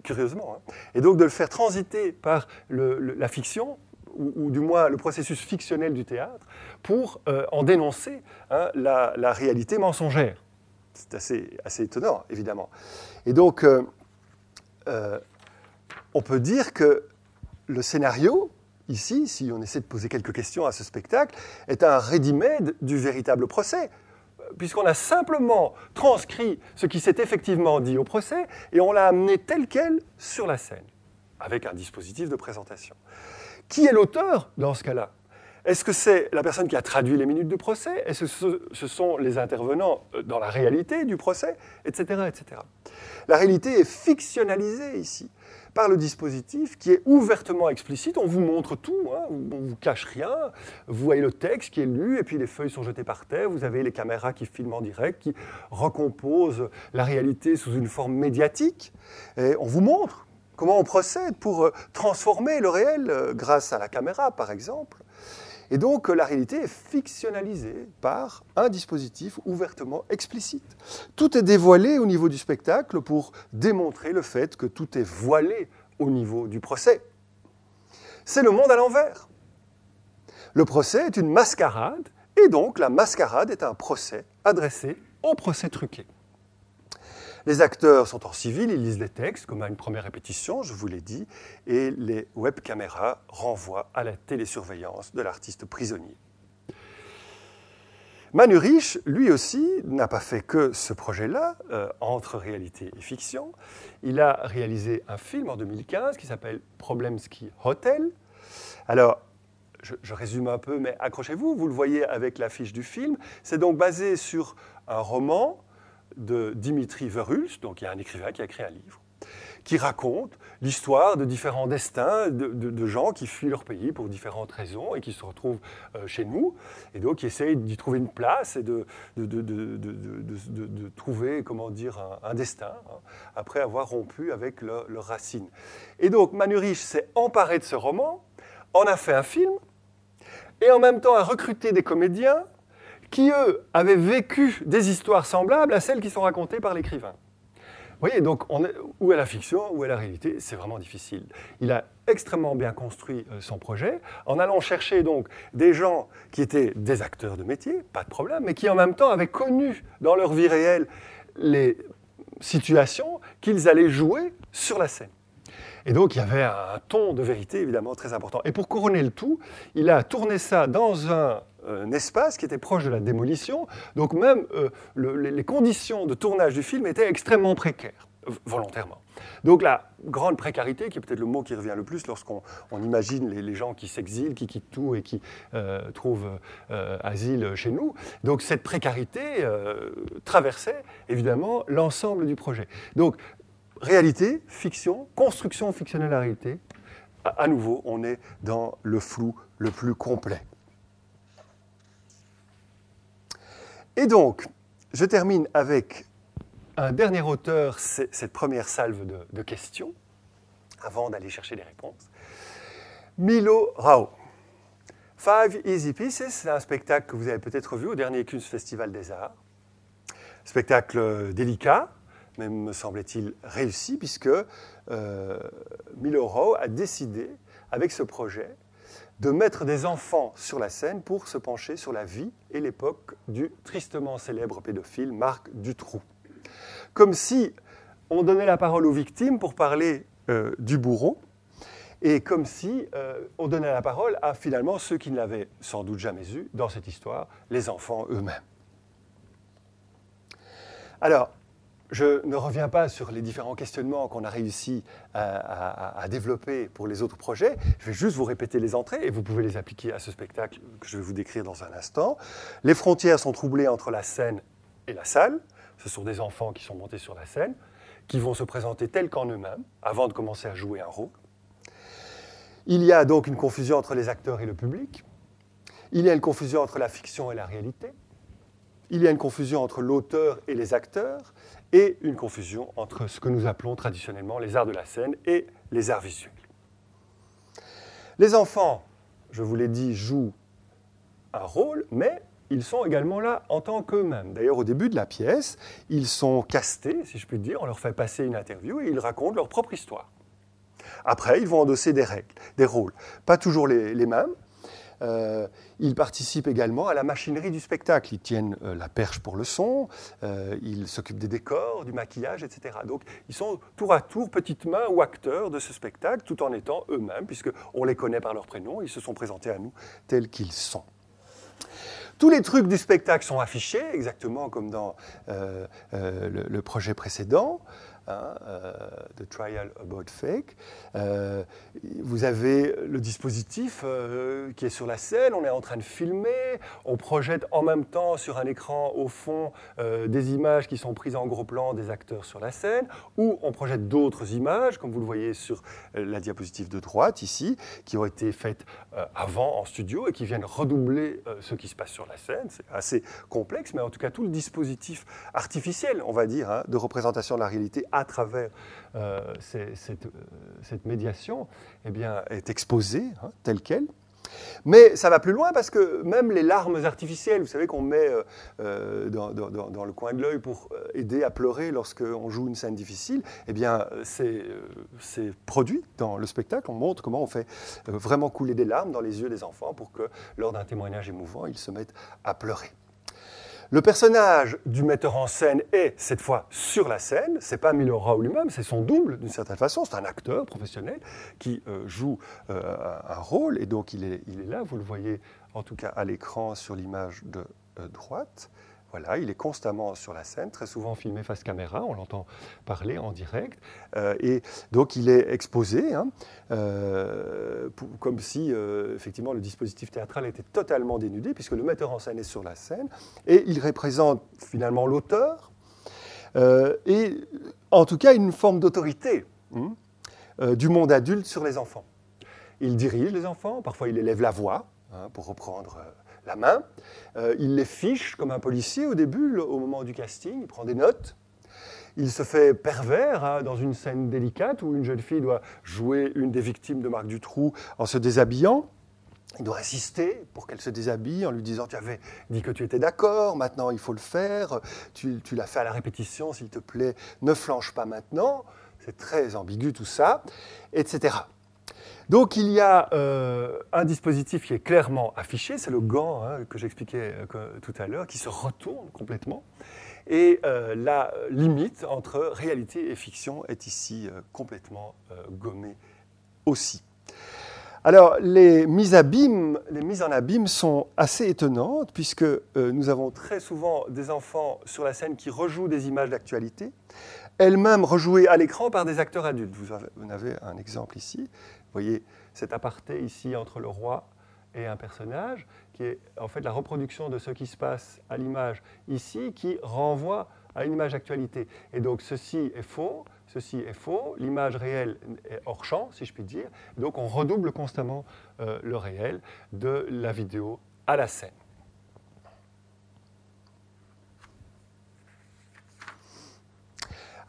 curieusement, hein. et donc de le faire transiter par la fiction, ou, du moins le processus fictionnel du théâtre, pour euh, en dénoncer hein, la, réalité mensongère. C'est assez, étonnant, évidemment. Et donc, euh, euh, on peut dire que le scénario, ici, si on essaie de poser quelques questions à ce spectacle, est un ready-made du véritable procès, puisqu'on a simplement transcrit ce qui s'est effectivement dit au procès et on l'a amené tel quel sur la scène, avec un dispositif de présentation. Qui est l'auteur dans ce cas-là? Est-ce que c'est la personne qui a traduit les minutes du procès? Est-ce que ce sont les intervenants euh, dans la réalité du procès? Etc. etc. La réalité est fictionnalisée ici par le dispositif qui est ouvertement explicite. On vous montre tout, hein, on ne vous cache rien. Vous voyez le texte qui est lu et puis les feuilles sont jetées par terre. Vous avez les caméras qui filment en direct, qui recomposent la réalité sous une forme médiatique. Et on vous montre comment on procède pour euh, transformer le réel euh, grâce à la caméra, par exemple. Et donc euh, la réalité est fictionnalisée par un dispositif ouvertement explicite. Tout est dévoilé au niveau du spectacle pour démontrer le fait que tout est voilé au niveau du procès. C'est le monde à l'envers. Le procès est une mascarade, et donc la mascarade est un procès adressé au procès truqué. Les acteurs sont en civil, ils lisent les textes comme à une première répétition, je vous l'ai dit, et les web caméras renvoient à la télésurveillance de l'artiste prisonnier. Manu Rich, lui aussi, n'a pas fait que ce projet-là, euh, entre réalité et fiction. Il a réalisé un film en 2015 qui s'appelle Problemski Hotel. Alors, je, résume un peu, mais accrochez-vous, vous le voyez avec l'affiche du film. C'est donc basé sur un roman de Dimitri Verhulst, donc il y a un écrivain qui a écrit un livre, qui raconte l'histoire de différents destins de, gens qui fuient leur pays pour différentes raisons et qui se retrouvent euh, chez nous, et donc qui essayent d'y trouver une place et de, de trouver, comment dire, un, destin, hein, après avoir rompu avec leurs leur racines. Et donc Manu Rich s'est emparé de ce roman, en a fait un film, et en même temps a recruté des comédiens qui, eux, avaient vécu des histoires semblables à celles qui sont racontées par l'écrivain. voyez, donc on est, où est la fiction, où est la réalité C'est vraiment difficile. Il a extrêmement bien construit euh, son projet en allant chercher donc des gens qui étaient des acteurs de métier, pas de problème, mais qui en même temps avaient connu dans leur vie réelle les situations qu'ils allaient jouer sur la scène. Et donc il y avait un ton de vérité évidemment très important. Et pour couronner le tout, il a tourné ça dans un, espace qui était proche de la démolition. Donc même euh, les conditions de tournage du film étaient extrêmement précaires, volontairement. Donc la grande précarité, qui est peut-être le mot qui revient le plus lorsqu'on imagine les, gens qui s'exilent, qui quittent tout et qui euh, trouvent euh, asile chez nous. Donc cette précarité traversait évidemment l'ensemble du projet. Donc réalité, fiction, construction fictionnelle la réalité, à, nouveau, on est dans le flou le plus complet. Et donc, je termine avec un dernier auteur, cette première salve de, questions, avant d'aller chercher les réponses. Milo Rao. Five Easy Pieces, c'est un spectacle que vous avez peut-être vu au dernier Kunst Festival des Arts. Spectacle délicat, même me semblait-il réussi, puisque euh, Milo a décidé, avec ce projet, de mettre des enfants sur la scène pour se pencher sur la vie et l'époque du tristement célèbre pédophile Marc Dutroux. Comme si on donnait la parole aux victimes pour parler euh, du bourreau, et comme si euh, on donnait la parole à finalement ceux qui ne l'avaient sans doute jamais eu dans cette histoire, les enfants eux-mêmes. Alors, je ne reviens pas sur les différents questionnements qu'on a réussi à, développer pour les autres projets. Je vais juste vous répéter les entrées et vous pouvez les appliquer à ce spectacle que je vais vous décrire dans un instant. Les frontières sont troublées entre la scène et la salle. Ce sont des enfants qui sont montés sur la scène, qui vont se présenter tels qu'en eux-mêmes avant de commencer à jouer un rôle. Il y a donc une confusion entre les acteurs et le public. Il y a une confusion entre la fiction et la réalité. Il y a une confusion entre l'auteur et les acteurs et une confusion entre ce que nous appelons traditionnellement les arts de la scène et les arts visuels. Les enfants, je vous l'ai dit, jouent un rôle, mais ils sont également là en tant qu'eux-mêmes. D'ailleurs, au début de la pièce, ils sont castés, si je puis dire, on leur fait passer une interview et ils racontent leur propre histoire. Après, ils vont endosser des règles, des rôles. Pas toujours les, les mêmes, euh, ils participent également à la machinerie du spectacle. Ils tiennent euh, la perche pour le son, euh, ils s'occupent des décors, du maquillage, etc. Donc ils sont tour à tour petites mains ou acteurs de ce spectacle, tout en étant eux-mêmes, puisqu'on les connaît par leur prénom, ils se sont présentés à nous tels qu'ils sont. Tous les trucs du spectacle sont affichés, exactement comme dans le, projet précédent. Hein, euh, The Trial About Fake. Euh, vous avez le dispositif euh, qui est sur la scène, on est en train de filmer, on projette en même temps sur un écran au fond des images qui sont prises en gros plan des acteurs sur la scène, ou on projette d'autres images, comme vous le voyez sur la diapositive de droite ici, qui ont été faites avant en studio et qui viennent redoubler ce qui se passe sur la scène. C'est assez complexe, mais en tout cas tout le dispositif artificiel, on va dire, hein, de représentation de la réalité à travers euh, euh, cette, médiation eh bien, est exposée hein, telle qu'elle. Mais ça va plus loin parce que même les larmes artificielles, vous savez qu'on met euh, dans, le coin de l'œil pour aider à pleurer lorsqu'on joue une scène difficile, eh bien c'est produit dans le spectacle. On montre comment on fait vraiment couler des larmes dans les yeux des enfants pour que lors d'un témoignage émouvant, ils se mettent à pleurer. Le personnage du metteur en scène est cette fois sur la scène. C'est pas Milo Rao lui-même, c'est son double d'une certaine façon. C'est un acteur professionnel qui euh, joue euh, un rôle et donc il est, là. Vous le voyez en tout cas à l'écran sur l'image de euh, droite. Voilà, il est constamment sur la scène, très souvent filmé face caméra, on l'entend parler en direct. Euh, et donc il est exposé, hein, euh, comme si euh, effectivement le dispositif théâtral était totalement dénudé, puisque le metteur en scène est sur la scène, et il représente finalement l'auteur, et en tout cas une forme d'autorité hein, du monde adulte sur les enfants. Il dirige les enfants, parfois il élève la voix, hein, pour reprendre la main. Euh, il les fiche comme un policier au début, au moment du casting, il prend des notes. Il se fait pervers hein, dans une scène délicate où une jeune fille doit jouer une des victimes de Marc Dutroux en se déshabillant. il doit insister pour qu'elle se déshabille en lui disant Tu avais dit que tu étais d'accord, maintenant il faut le faire, tu, tu l'as fait à la répétition, s'il te plaît, ne flanche pas maintenant. C'est très ambigu tout ça, etc. Donc il y a euh, un dispositif qui est clairement affiché, c'est le gant hein, que j'expliquais euh, tout à l'heure, qui se retourne complètement. Et euh, la limite entre réalité et fiction est ici complètement gommée aussi. Alors, les mises, en abîme sont assez étonnantes, puisque nous avons très souvent des enfants sur la scène qui rejouent des images d'actualité, elles-mêmes rejouées à l'écran par des acteurs adultes. Vous vous avez, un exemple ici. Vous voyez cet aparté ici entre le roi et un personnage, qui est en fait la reproduction de ce qui se passe à l'image ici, qui renvoie à une image d'actualité. Et donc ceci est faux, ceci est faux, l'image réelle est hors champ, si je puis dire. Donc on redouble constamment euh, le réel de la vidéo à la scène.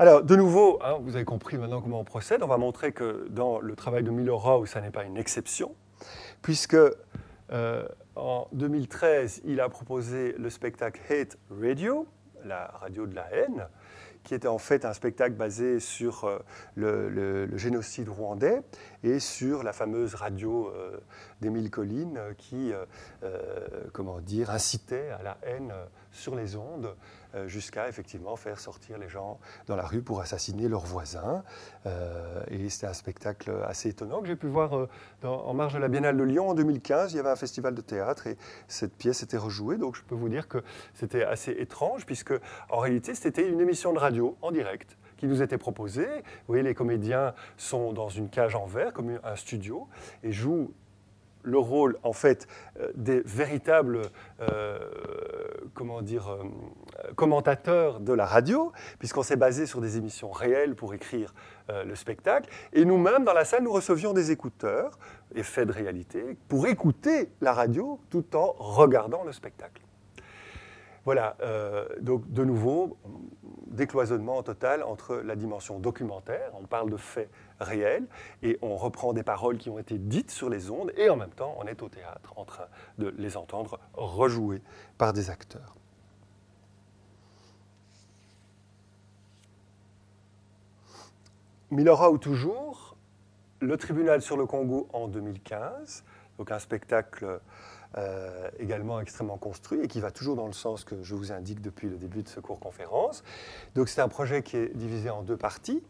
Alors, de nouveau, hein, vous avez compris maintenant comment on procède. On va montrer que dans le travail de Miller ça n'est pas une exception, puisque euh, en 2013, il a proposé le spectacle Hate Radio, la radio de la haine, qui était en fait un spectacle basé sur euh, le, génocide rwandais et sur la fameuse radio euh, d'Émile Colline euh, qui, comment dire, incitait à la haine sur les ondes jusqu'à effectivement faire sortir les gens dans la rue pour assassiner leurs voisins. Euh, et c'était un spectacle assez étonnant que j'ai pu voir euh, en marge de la Biennale de Lyon en 2015. Il y avait un festival de théâtre et cette pièce était rejouée. Donc je peux vous dire que c'était assez étrange puisque en réalité c'était une émission de radio en direct qui nous était proposée. Vous voyez, les comédiens sont dans une cage en verre, comme un studio, et jouent le rôle en fait euh, des véritables euh, comment dire, euh, commentateurs de la radio, puisqu'on s'est basé sur des émissions réelles pour écrire le spectacle. Et nous-mêmes, dans la salle, nous recevions des écouteurs, effets de réalité, pour écouter la radio tout en regardant le spectacle. Voilà, donc de nouveau, décloisonnement total entre la dimension documentaire, on parle de faits réels, et on reprend des paroles qui ont été dites sur les ondes, et en même temps, on est au théâtre en train de les entendre rejouées par des acteurs. Milora ou toujours, le tribunal sur le Congo en 2015, donc un spectacle euh, également extrêmement construit et qui va toujours dans le sens que je vous indique depuis le début de ce cours conférence. Donc c'est un projet qui est divisé en deux parties.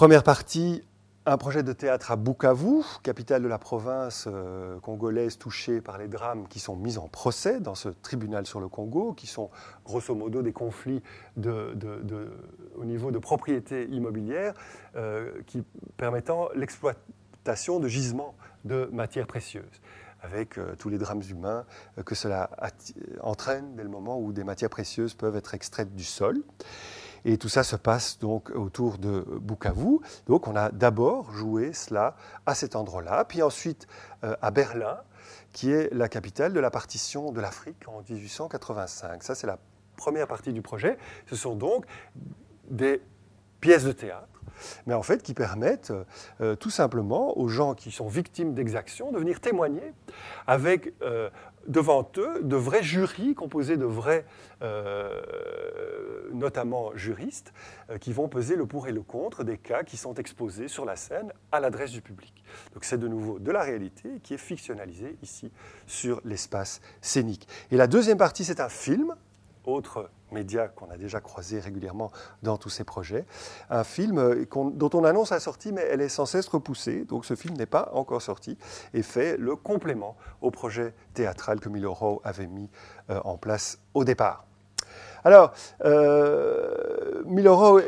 Première partie, un projet de théâtre à Bukavu, capitale de la province euh, congolaise touchée par les drames qui sont mis en procès dans ce tribunal sur le Congo, qui sont grosso modo des conflits au niveau de propriété immobilière euh, permettant l'exploitation de gisements de matières précieuses avec euh, tous les drames humains que cela entraîne dès le moment où des matières précieuses peuvent être extraites du sol. Et tout ça se passe donc autour de Bukavu. Donc on a d'abord joué cela à cet endroit-là, puis ensuite euh, à Berlin, qui est la capitale de la partition de l'Afrique en 1885. Ça, c'est la première partie du projet. Ce sont donc des pièces de théâtre mais en fait qui permettent euh, tout simplement aux gens qui sont victimes d'exactions de venir témoigner avec euh, devant eux de vrais jurys composés de vrais, euh, notamment juristes, qui vont peser le pour et le contre des cas qui sont exposés sur la scène à l'adresse du public. Donc c'est de nouveau de la réalité qui est fictionnalisée ici sur l'espace scénique. Et la deuxième partie, c'est un film, autre média qu'on a déjà croisé régulièrement dans tous ces projets. Un film euh, dont on annonce la sortie, mais elle est sans cesse repoussée, donc ce film n'est pas encore sorti, et fait le complément au projet théâtral que Miloro avait mis euh, en place au départ. Alors, euh,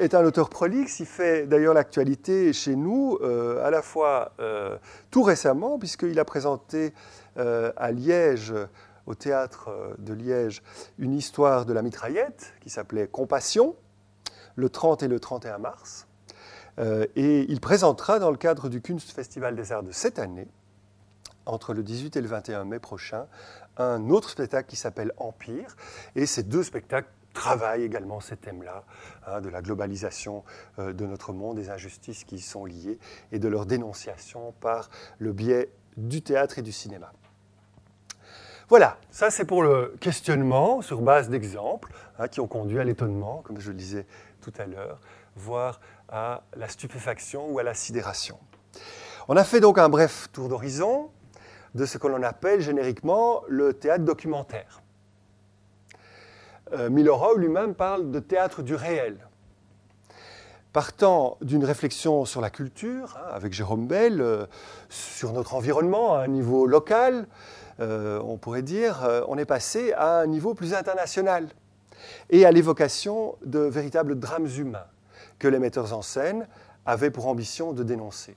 est un auteur prolixe, il fait d'ailleurs l'actualité chez nous, euh, à la fois tout récemment, puisqu'il a présenté à Liège au théâtre euh, de Liège une histoire de la mitraillette qui s'appelait Compassion, le 30 et le 31 mars. Euh, et il présentera dans le cadre du Kunstfestival des Arts de cette année, entre le 18 et le 21 mai prochain, un autre spectacle qui s'appelle Empire. Et ces deux spectacles travaillent également ces thèmes-là, hein, de la globalisation euh, de notre monde, des injustices qui y sont liées et de leur dénonciation par le biais du théâtre et du cinéma. Voilà, ça c'est pour le questionnement sur base d'exemples hein, qui ont conduit à l'étonnement, comme je le disais tout à l'heure, voire à la stupéfaction ou à la sidération. On a fait donc un bref tour d'horizon de ce que l'on appelle génériquement le théâtre documentaire. Euh, lui-même parle de théâtre du réel. Partant d'une réflexion sur la culture, hein, avec Jérôme Bell, euh, sur notre environnement à un niveau local, euh, on pourrait dire, on est passé à un niveau plus international et à l'évocation de véritables drames humains que les metteurs en scène avaient pour ambition de dénoncer.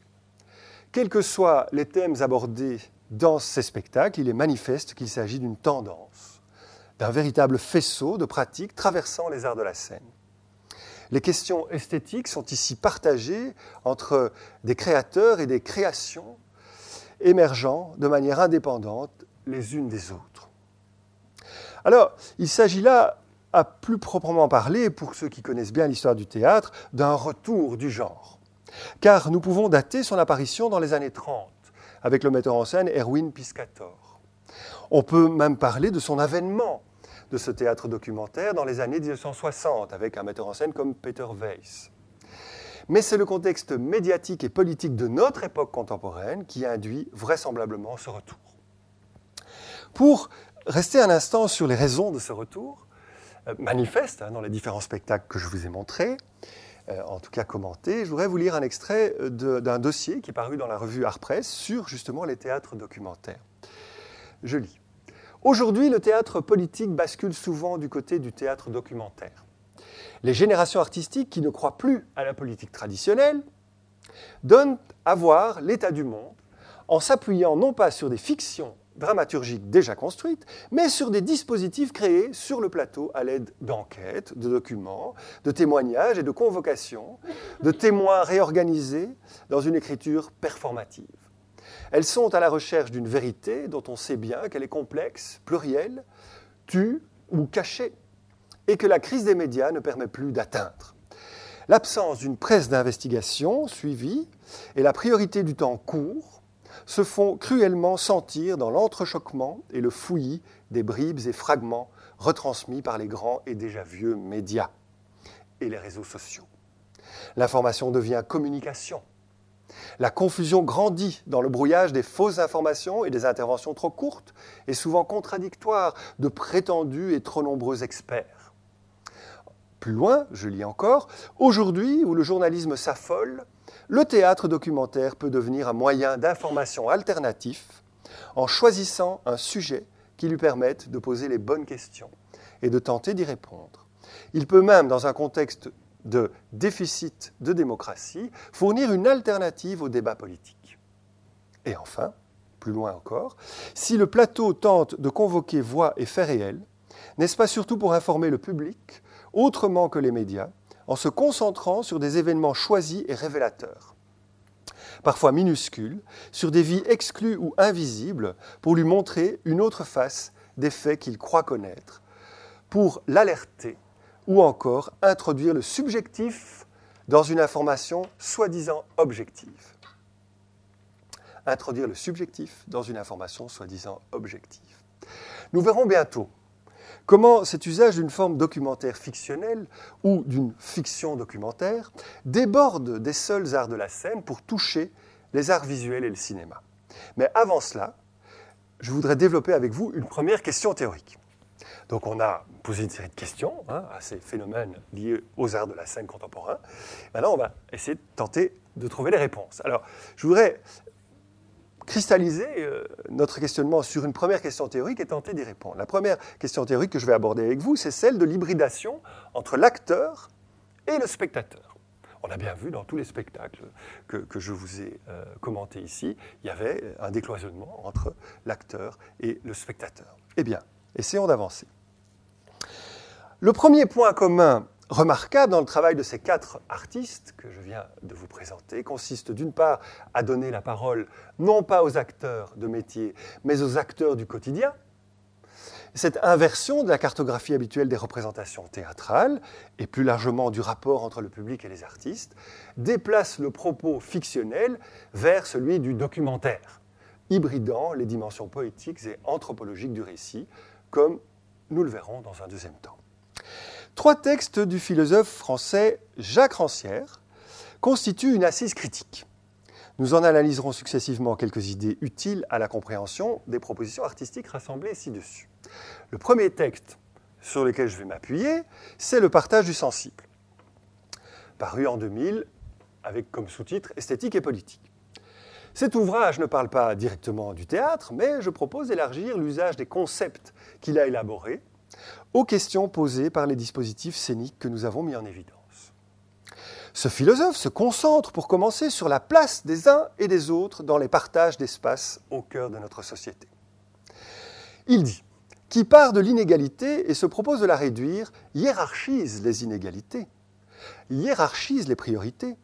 Quels que soient les thèmes abordés dans ces spectacles, il est manifeste qu'il s'agit d'une tendance, d'un véritable faisceau de pratiques traversant les arts de la scène. Les questions esthétiques sont ici partagées entre des créateurs et des créations émergeant de manière indépendante les unes des autres. Alors, il s'agit là, à plus proprement parler, pour ceux qui connaissent bien l'histoire du théâtre, d'un retour du genre. Car nous pouvons dater son apparition dans les années 30 avec le metteur en scène Erwin Piscator. On peut même parler de son avènement de ce théâtre documentaire dans les années 1960 avec un metteur en scène comme Peter Weiss. Mais c'est le contexte médiatique et politique de notre époque contemporaine qui induit vraisemblablement ce retour. Pour rester un instant sur les raisons de ce retour, euh, manifeste hein, dans les différents spectacles que je vous ai montrés, euh, en tout cas commenté. Je voudrais vous lire un extrait euh, d'un dossier qui est paru dans la revue Art Press sur justement les théâtres documentaires. Je lis. Aujourd'hui, le théâtre politique bascule souvent du côté du théâtre documentaire. Les générations artistiques qui ne croient plus à la politique traditionnelle donnent à voir l'état du monde en s'appuyant non pas sur des fictions dramaturgiques déjà construites, mais sur des dispositifs créés sur le plateau à l'aide d'enquêtes, de documents, de témoignages et de convocations, de témoins réorganisés dans une écriture performative. Elles sont à la recherche d'une vérité dont on sait bien qu'elle est complexe, plurielle, tue ou cachée, et que la crise des médias ne permet plus d'atteindre. L'absence d'une presse d'investigation suivie et la priorité du temps court se font cruellement sentir dans l'entrechoquement et le fouillis des bribes et fragments retransmis par les grands et déjà vieux médias et les réseaux sociaux. L'information devient communication. La confusion grandit dans le brouillage des fausses informations et des interventions trop courtes et souvent contradictoires de prétendus et trop nombreux experts. Plus loin, je lis encore, aujourd'hui où le journalisme s'affole, le théâtre documentaire peut devenir un moyen d'information alternatif en choisissant un sujet qui lui permette de poser les bonnes questions et de tenter d'y répondre. Il peut même, dans un contexte de déficit de démocratie, fournir une alternative au débat politique. Et enfin, plus loin encore, si le plateau tente de convoquer voix et faits réels, n'est-ce pas surtout pour informer le public, autrement que les médias, en se concentrant sur des événements choisis et révélateurs, parfois minuscules, sur des vies exclues ou invisibles, pour lui montrer une autre face des faits qu'il croit connaître, pour l'alerter ou encore introduire le subjectif dans une information soi-disant objective. Introduire le subjectif dans une information soi-disant objective. Nous verrons bientôt comment cet usage d'une forme documentaire fictionnelle ou d'une fiction documentaire déborde des seuls arts de la scène pour toucher les arts visuels et le cinéma? Mais avant cela, je voudrais développer avec vous une première question théorique. Donc on a posé une série de questions hein, à ces phénomènes liés aux arts de la scène contemporain. Maintenant, on va essayer de tenter de trouver les réponses. Alors, je voudrais cristalliser euh, notre questionnement sur une première question théorique et tenter d'y répondre. La première question théorique que je vais aborder avec vous, c'est celle de l'hybridation entre l'acteur et le spectateur. On a bien vu dans tous les spectacles que, je vous ai euh, commentés ici, il y avait un décloisonnement entre l'acteur et le spectateur. Eh bien, essayons d'avancer. Le premier point commun remarquable dans le travail de ces quatre artistes que je viens de vous présenter consiste d'une part à donner la parole non pas aux acteurs de métier, mais aux acteurs du quotidien. Cette inversion de la cartographie habituelle des représentations théâtrales, et plus largement du rapport entre le public et les artistes, déplace le propos fictionnel vers celui du documentaire, hybridant les dimensions poétiques et anthropologiques du récit, comme nous le verrons dans un deuxième temps. Trois textes du philosophe français Jacques Rancière constituent une assise critique. Nous en analyserons successivement quelques idées utiles à la compréhension des propositions artistiques rassemblées ci-dessus. Le premier texte sur lequel je vais m'appuyer, c'est le partage du sensible, paru en 2000 avec comme sous-titre Esthétique et politique. Cet ouvrage ne parle pas directement du théâtre, mais je propose d'élargir l'usage des concepts qu'il a élaborés aux questions posées par les dispositifs scéniques que nous avons mis en évidence. Ce philosophe se concentre pour commencer sur la place des uns et des autres dans les partages d'espace au cœur de notre société. Il dit Qui part de l'inégalité et se propose de la réduire, hiérarchise les inégalités, hiérarchise les priorités,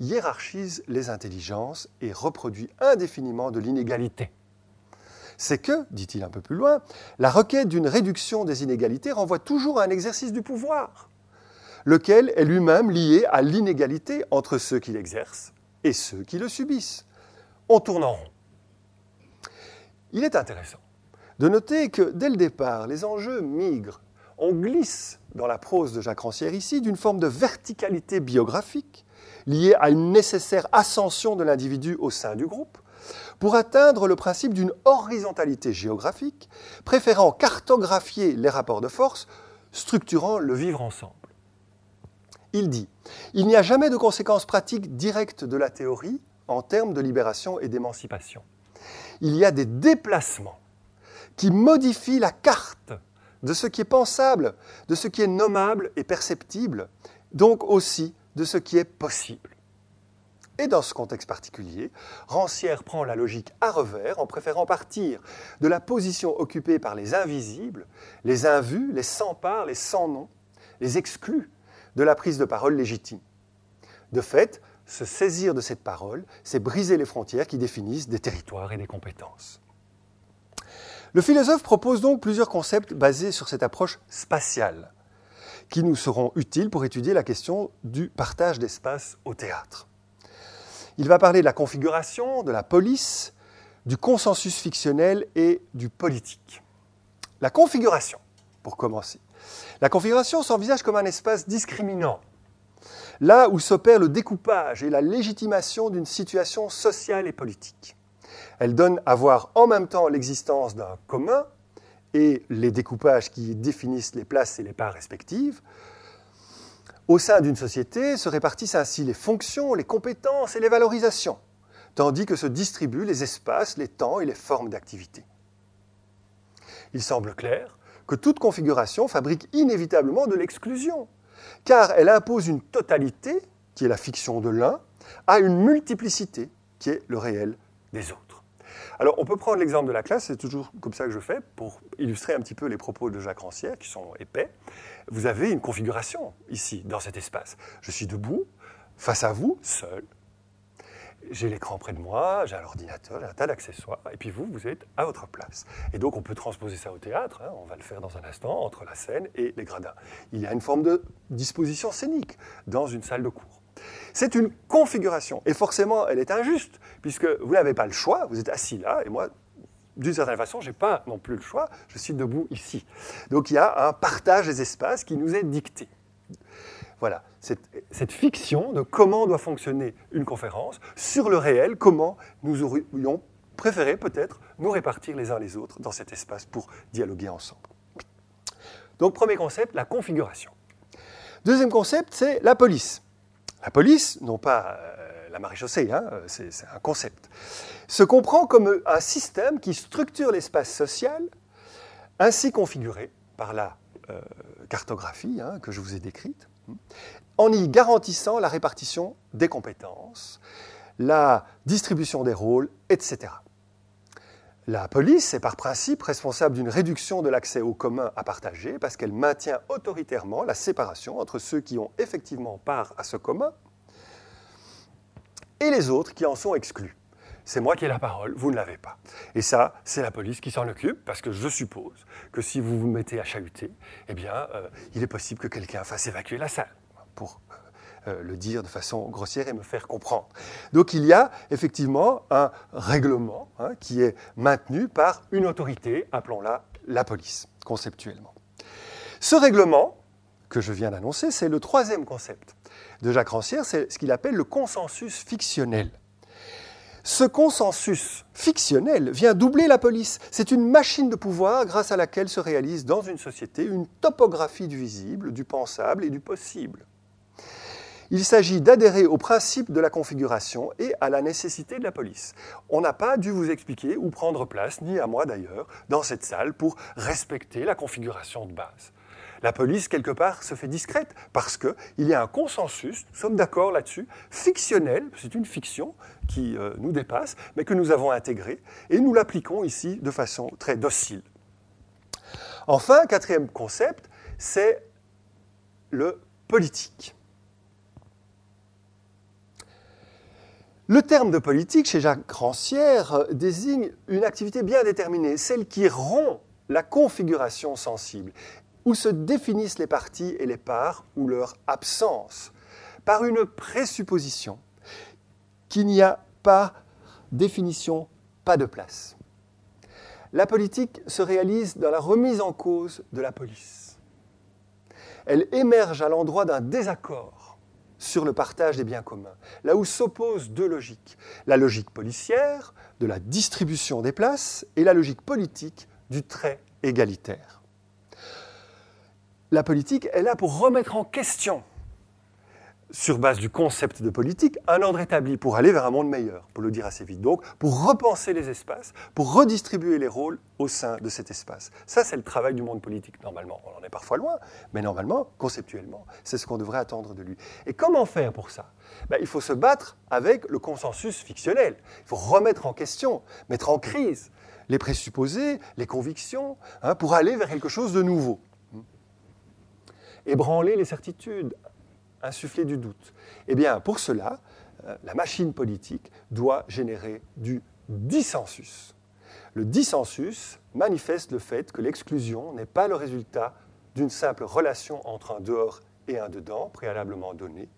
hiérarchise les intelligences et reproduit indéfiniment de l'inégalité. C'est que, dit-il un peu plus loin, la requête d'une réduction des inégalités renvoie toujours à un exercice du pouvoir lequel est lui-même lié à l'inégalité entre ceux qui l'exercent et ceux qui le subissent. On tourne en rond. Il est intéressant de noter que dès le départ, les enjeux migrent. On glisse dans la prose de Jacques Rancière ici d'une forme de verticalité biographique liée à une nécessaire ascension de l'individu au sein du groupe, pour atteindre le principe d'une horizontalité géographique, préférant cartographier les rapports de force, structurant le vivre ensemble. Il dit Il n'y a jamais de conséquences pratiques directes de la théorie en termes de libération et d'émancipation. Il y a des déplacements qui modifient la carte de ce qui est pensable, de ce qui est nommable et perceptible, donc aussi de ce qui est possible. Et dans ce contexte particulier, Rancière prend la logique à revers en préférant partir de la position occupée par les invisibles, les invus, les sans-parts, les sans-noms, les exclus, de la prise de parole légitime. De fait, se saisir de cette parole, c'est briser les frontières qui définissent des territoires et des compétences. Le philosophe propose donc plusieurs concepts basés sur cette approche spatiale, qui nous seront utiles pour étudier la question du partage d'espace au théâtre. Il va parler de la configuration, de la police, du consensus fictionnel et du politique. La configuration, pour commencer. La configuration s'envisage comme un espace discriminant, là où s'opère le découpage et la légitimation d'une situation sociale et politique. Elle donne à voir en même temps l'existence d'un commun et les découpages qui définissent les places et les parts respectives. Au sein d'une société se répartissent ainsi les fonctions, les compétences et les valorisations, tandis que se distribuent les espaces, les temps et les formes d'activité. Il semble clair que toute configuration fabrique inévitablement de l'exclusion, car elle impose une totalité, qui est la fiction de l'un, à une multiplicité, qui est le réel des autres. Alors on peut prendre l'exemple de la classe, c'est toujours comme ça que je fais, pour illustrer un petit peu les propos de Jacques Rancière, qui sont épais. Vous avez une configuration ici, dans cet espace. Je suis debout, face à vous, seul, j'ai l'écran près de moi, j'ai un ordinateur, j'ai un tas d'accessoires, et puis vous, vous êtes à votre place. Et donc on peut transposer ça au théâtre, hein, on va le faire dans un instant, entre la scène et les gradins. Il y a une forme de disposition scénique dans une salle de cours. C'est une configuration, et forcément elle est injuste, puisque vous n'avez pas le choix, vous êtes assis là, et moi, d'une certaine façon, je n'ai pas non plus le choix, je suis debout ici. Donc il y a un partage des espaces qui nous est dicté. Voilà, cette, fiction de comment doit fonctionner une conférence sur le réel, comment nous aurions préféré peut-être nous répartir les uns les autres dans cet espace pour dialoguer ensemble. Donc premier concept, la configuration. Deuxième concept, c'est la police. La police, non pas euh, la maréchaussée, hein, c'est un concept, se comprend comme un système qui structure l'espace social ainsi configuré par la euh, cartographie hein, que je vous ai décrite, en y garantissant la répartition des compétences, la distribution des rôles, etc. La police est par principe responsable d'une réduction de l'accès au commun à partager parce qu'elle maintient autoritairement la séparation entre ceux qui ont effectivement part à ce commun et les autres qui en sont exclus. C'est moi qui ai la parole, vous ne l'avez pas. Et ça, c'est la police qui s'en occupe, parce que je suppose que si vous vous mettez à chahuter, eh bien, euh, il est possible que quelqu'un fasse évacuer la salle pour euh, le dire de façon grossière et me faire comprendre. Donc il y a effectivement un règlement hein, qui est maintenu par une autorité, appelons-la la police, conceptuellement. Ce règlement, que je viens d'annoncer, c'est le troisième concept de Jacques Rancière, c'est ce qu'il appelle le consensus fictionnel. Ce consensus fictionnel vient doubler la police. C'est une machine de pouvoir grâce à laquelle se réalise dans une société une topographie du visible, du pensable et du possible. Il s'agit d'adhérer au principe de la configuration et à la nécessité de la police. On n'a pas dû vous expliquer ou prendre place, ni à moi d'ailleurs, dans cette salle pour respecter la configuration de base. La police, quelque part, se fait discrète parce qu'il y a un consensus, nous sommes d'accord là-dessus, fictionnel, c'est une fiction qui euh, nous dépasse, mais que nous avons intégré, et nous l'appliquons ici de façon très docile. Enfin, quatrième concept, c'est le politique. Le terme de politique chez Jacques Rancière euh, désigne une activité bien déterminée, celle qui rompt la configuration sensible où se définissent les parties et les parts ou leur absence, par une présupposition qu'il n'y a pas définition, pas de place. La politique se réalise dans la remise en cause de la police. Elle émerge à l'endroit d'un désaccord sur le partage des biens communs, là où s'opposent deux logiques, la logique policière de la distribution des places et la logique politique du trait égalitaire la politique est là pour remettre en question, sur base du concept de politique, un ordre établi pour aller vers un monde meilleur, pour le dire assez vite. Donc, pour repenser les espaces, pour redistribuer les rôles au sein de cet espace. Ça, c'est le travail du monde politique, normalement. On en est parfois loin, mais normalement, conceptuellement, c'est ce qu'on devrait attendre de lui. Et comment faire pour ça? Ben, Il faut se battre avec le consensus fictionnel. Il faut remettre en question, mettre en crise les présupposés, les convictions, hein, pour aller vers quelque chose de nouveau ébranler les certitudes, insuffler du doute. Eh bien, pour cela, euh, la machine politique doit générer du dissensus. Le dissensus manifeste le fait que l'exclusion n'est pas le résultat d'une simple relation entre un dehors et un dedans, préalablement donné,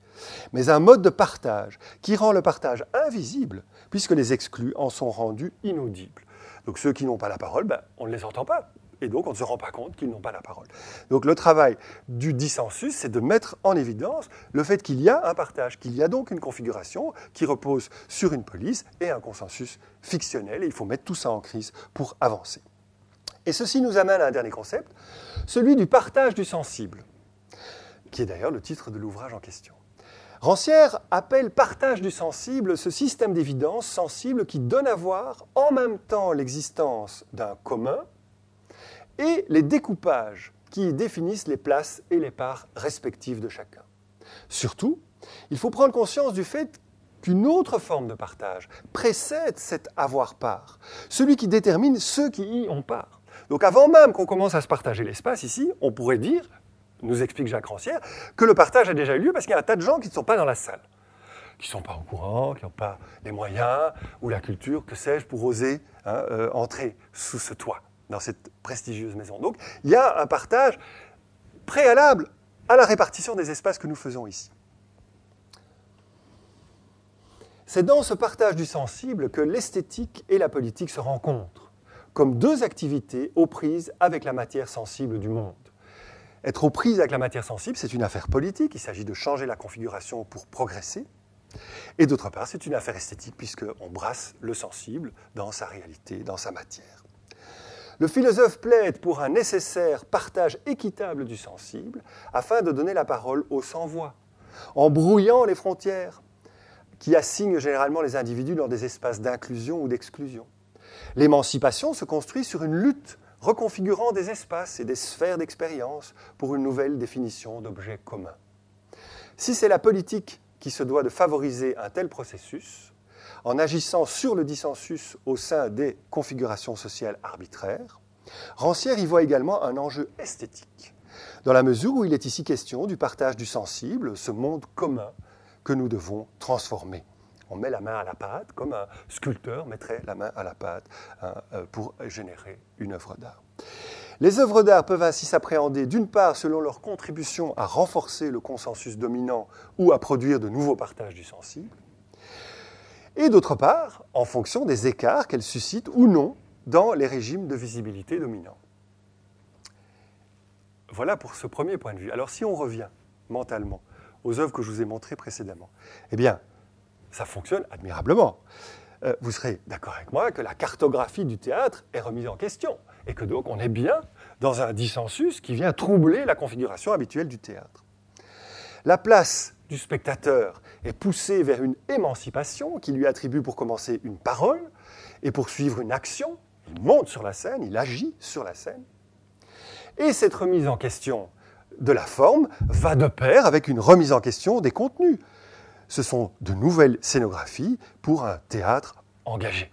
mais un mode de partage qui rend le partage invisible, puisque les exclus en sont rendus inaudibles. Donc ceux qui n'ont pas la parole, ben, on ne les entend pas, et donc on ne se rend pas compte qu'ils n'ont pas la parole. Donc le travail du dissensus, c'est de mettre en évidence le fait qu'il y a un partage, qu'il y a donc une configuration qui repose sur une police et un consensus fictionnel, et il faut mettre tout ça en crise pour avancer. Et ceci nous amène à un dernier concept, celui du partage du sensible, qui est d'ailleurs le titre de l'ouvrage en question. Rancière appelle partage du sensible ce système d'évidence sensible qui donne à voir en même temps l'existence d'un commun, et les découpages qui définissent les places et les parts respectives de chacun. Surtout, il faut prendre conscience du fait qu'une autre forme de partage précède cet avoir-part, celui qui détermine ceux qui y ont part. Donc avant même qu'on commence à se partager l'espace ici, on pourrait dire, nous explique Jacques Rancière, que le partage a déjà eu lieu parce qu'il y a un tas de gens qui ne sont pas dans la salle, qui ne sont pas au courant, qui n'ont pas les moyens ou la culture, que sais-je, pour oser hein, euh, entrer sous ce toit dans cette prestigieuse maison. Donc il y a un partage préalable à la répartition des espaces que nous faisons ici. C'est dans ce partage du sensible que l'esthétique et la politique se rencontrent, comme deux activités aux prises avec la matière sensible du monde. Être aux prises avec la matière sensible, c'est une affaire politique, il s'agit de changer la configuration pour progresser. Et d'autre part, c'est une affaire esthétique, puisqu'on brasse le sensible dans sa réalité, dans sa matière. Le philosophe plaide pour un nécessaire partage équitable du sensible afin de donner la parole aux sans-voix, en brouillant les frontières qui assignent généralement les individus dans des espaces d'inclusion ou d'exclusion. L'émancipation se construit sur une lutte reconfigurant des espaces et des sphères d'expérience pour une nouvelle définition d'objets communs. Si c'est la politique qui se doit de favoriser un tel processus, en agissant sur le dissensus au sein des configurations sociales arbitraires, Rancière y voit également un enjeu esthétique, dans la mesure où il est ici question du partage du sensible, ce monde commun que nous devons transformer. On met la main à la pâte, comme un sculpteur mettrait la main à la pâte hein, euh, pour générer une œuvre d'art. Les œuvres d'art peuvent ainsi s'appréhender d'une part selon leur contribution à renforcer le consensus dominant ou à produire de nouveaux partages du sensible, et d'autre part en fonction des écarts qu'elles suscitent ou non dans les régimes de visibilité dominants. Voilà pour ce premier point de vue. Alors si on revient mentalement aux œuvres que je vous ai montrées précédemment, eh bien, ça fonctionne admirablement. Euh, vous serez d'accord avec moi que la cartographie du théâtre est remise en question et que donc on est bien dans un dissensus qui vient troubler la configuration habituelle du théâtre. La place du spectateur est poussée vers une émancipation qui lui attribue pour commencer une parole et pour suivre une action. Il monte sur la scène, il agit sur la scène. Et cette remise en question de la forme va de pair avec une remise en question des contenus. Ce sont de nouvelles scénographies pour un théâtre engagé.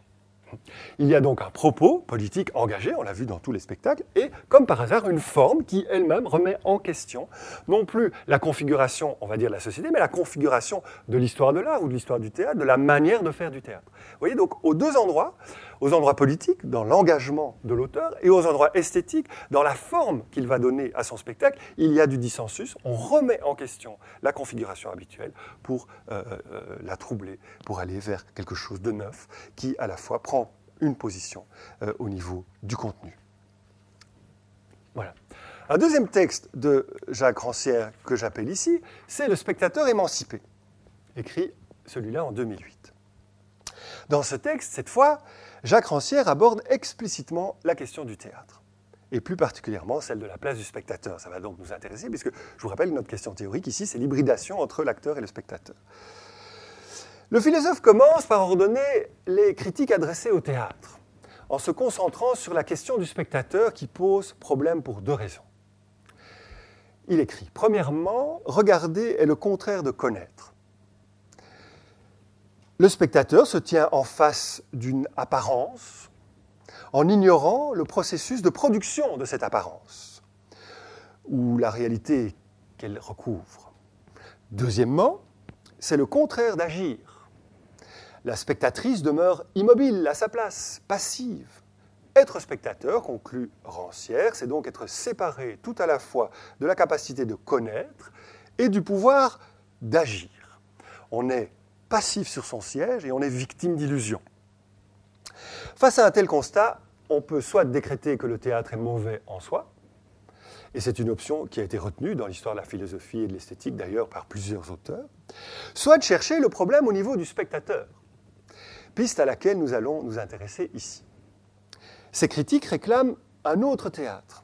Il y a donc un propos politique engagé, on l'a vu dans tous les spectacles, et comme par hasard, une forme qui elle-même remet en question non plus la configuration, on va dire, de la société, mais la configuration de l'histoire de l'art ou de l'histoire du théâtre, de la manière de faire du théâtre. Vous voyez, donc aux deux endroits, aux endroits politiques, dans l'engagement de l'auteur, et aux endroits esthétiques, dans la forme qu'il va donner à son spectacle, il y a du dissensus, on remet en question la configuration habituelle pour euh, euh, la troubler, pour aller vers quelque chose de neuf qui à la fois prend une position euh, au niveau du contenu. Voilà. Un deuxième texte de Jacques Rancière que j'appelle ici, c'est Le spectateur émancipé, écrit celui-là en 2008. Dans ce texte, cette fois, Jacques Rancière aborde explicitement la question du théâtre, et plus particulièrement celle de la place du spectateur. Ça va donc nous intéresser, puisque je vous rappelle, notre question théorique ici, c'est l'hybridation entre l'acteur et le spectateur. Le philosophe commence par ordonner les critiques adressées au théâtre, en se concentrant sur la question du spectateur qui pose problème pour deux raisons. Il écrit, premièrement, regarder est le contraire de connaître. Le spectateur se tient en face d'une apparence en ignorant le processus de production de cette apparence, ou la réalité qu'elle recouvre. Deuxièmement, c'est le contraire d'agir la spectatrice demeure immobile à sa place, passive. Être spectateur, conclut Rancière, c'est donc être séparé tout à la fois de la capacité de connaître et du pouvoir d'agir. On est passif sur son siège et on est victime d'illusions. Face à un tel constat, on peut soit décréter que le théâtre est mauvais en soi, et c'est une option qui a été retenue dans l'histoire de la philosophie et de l'esthétique d'ailleurs par plusieurs auteurs, soit de chercher le problème au niveau du spectateur piste à laquelle nous allons nous intéresser ici. Ces critiques réclament un autre théâtre,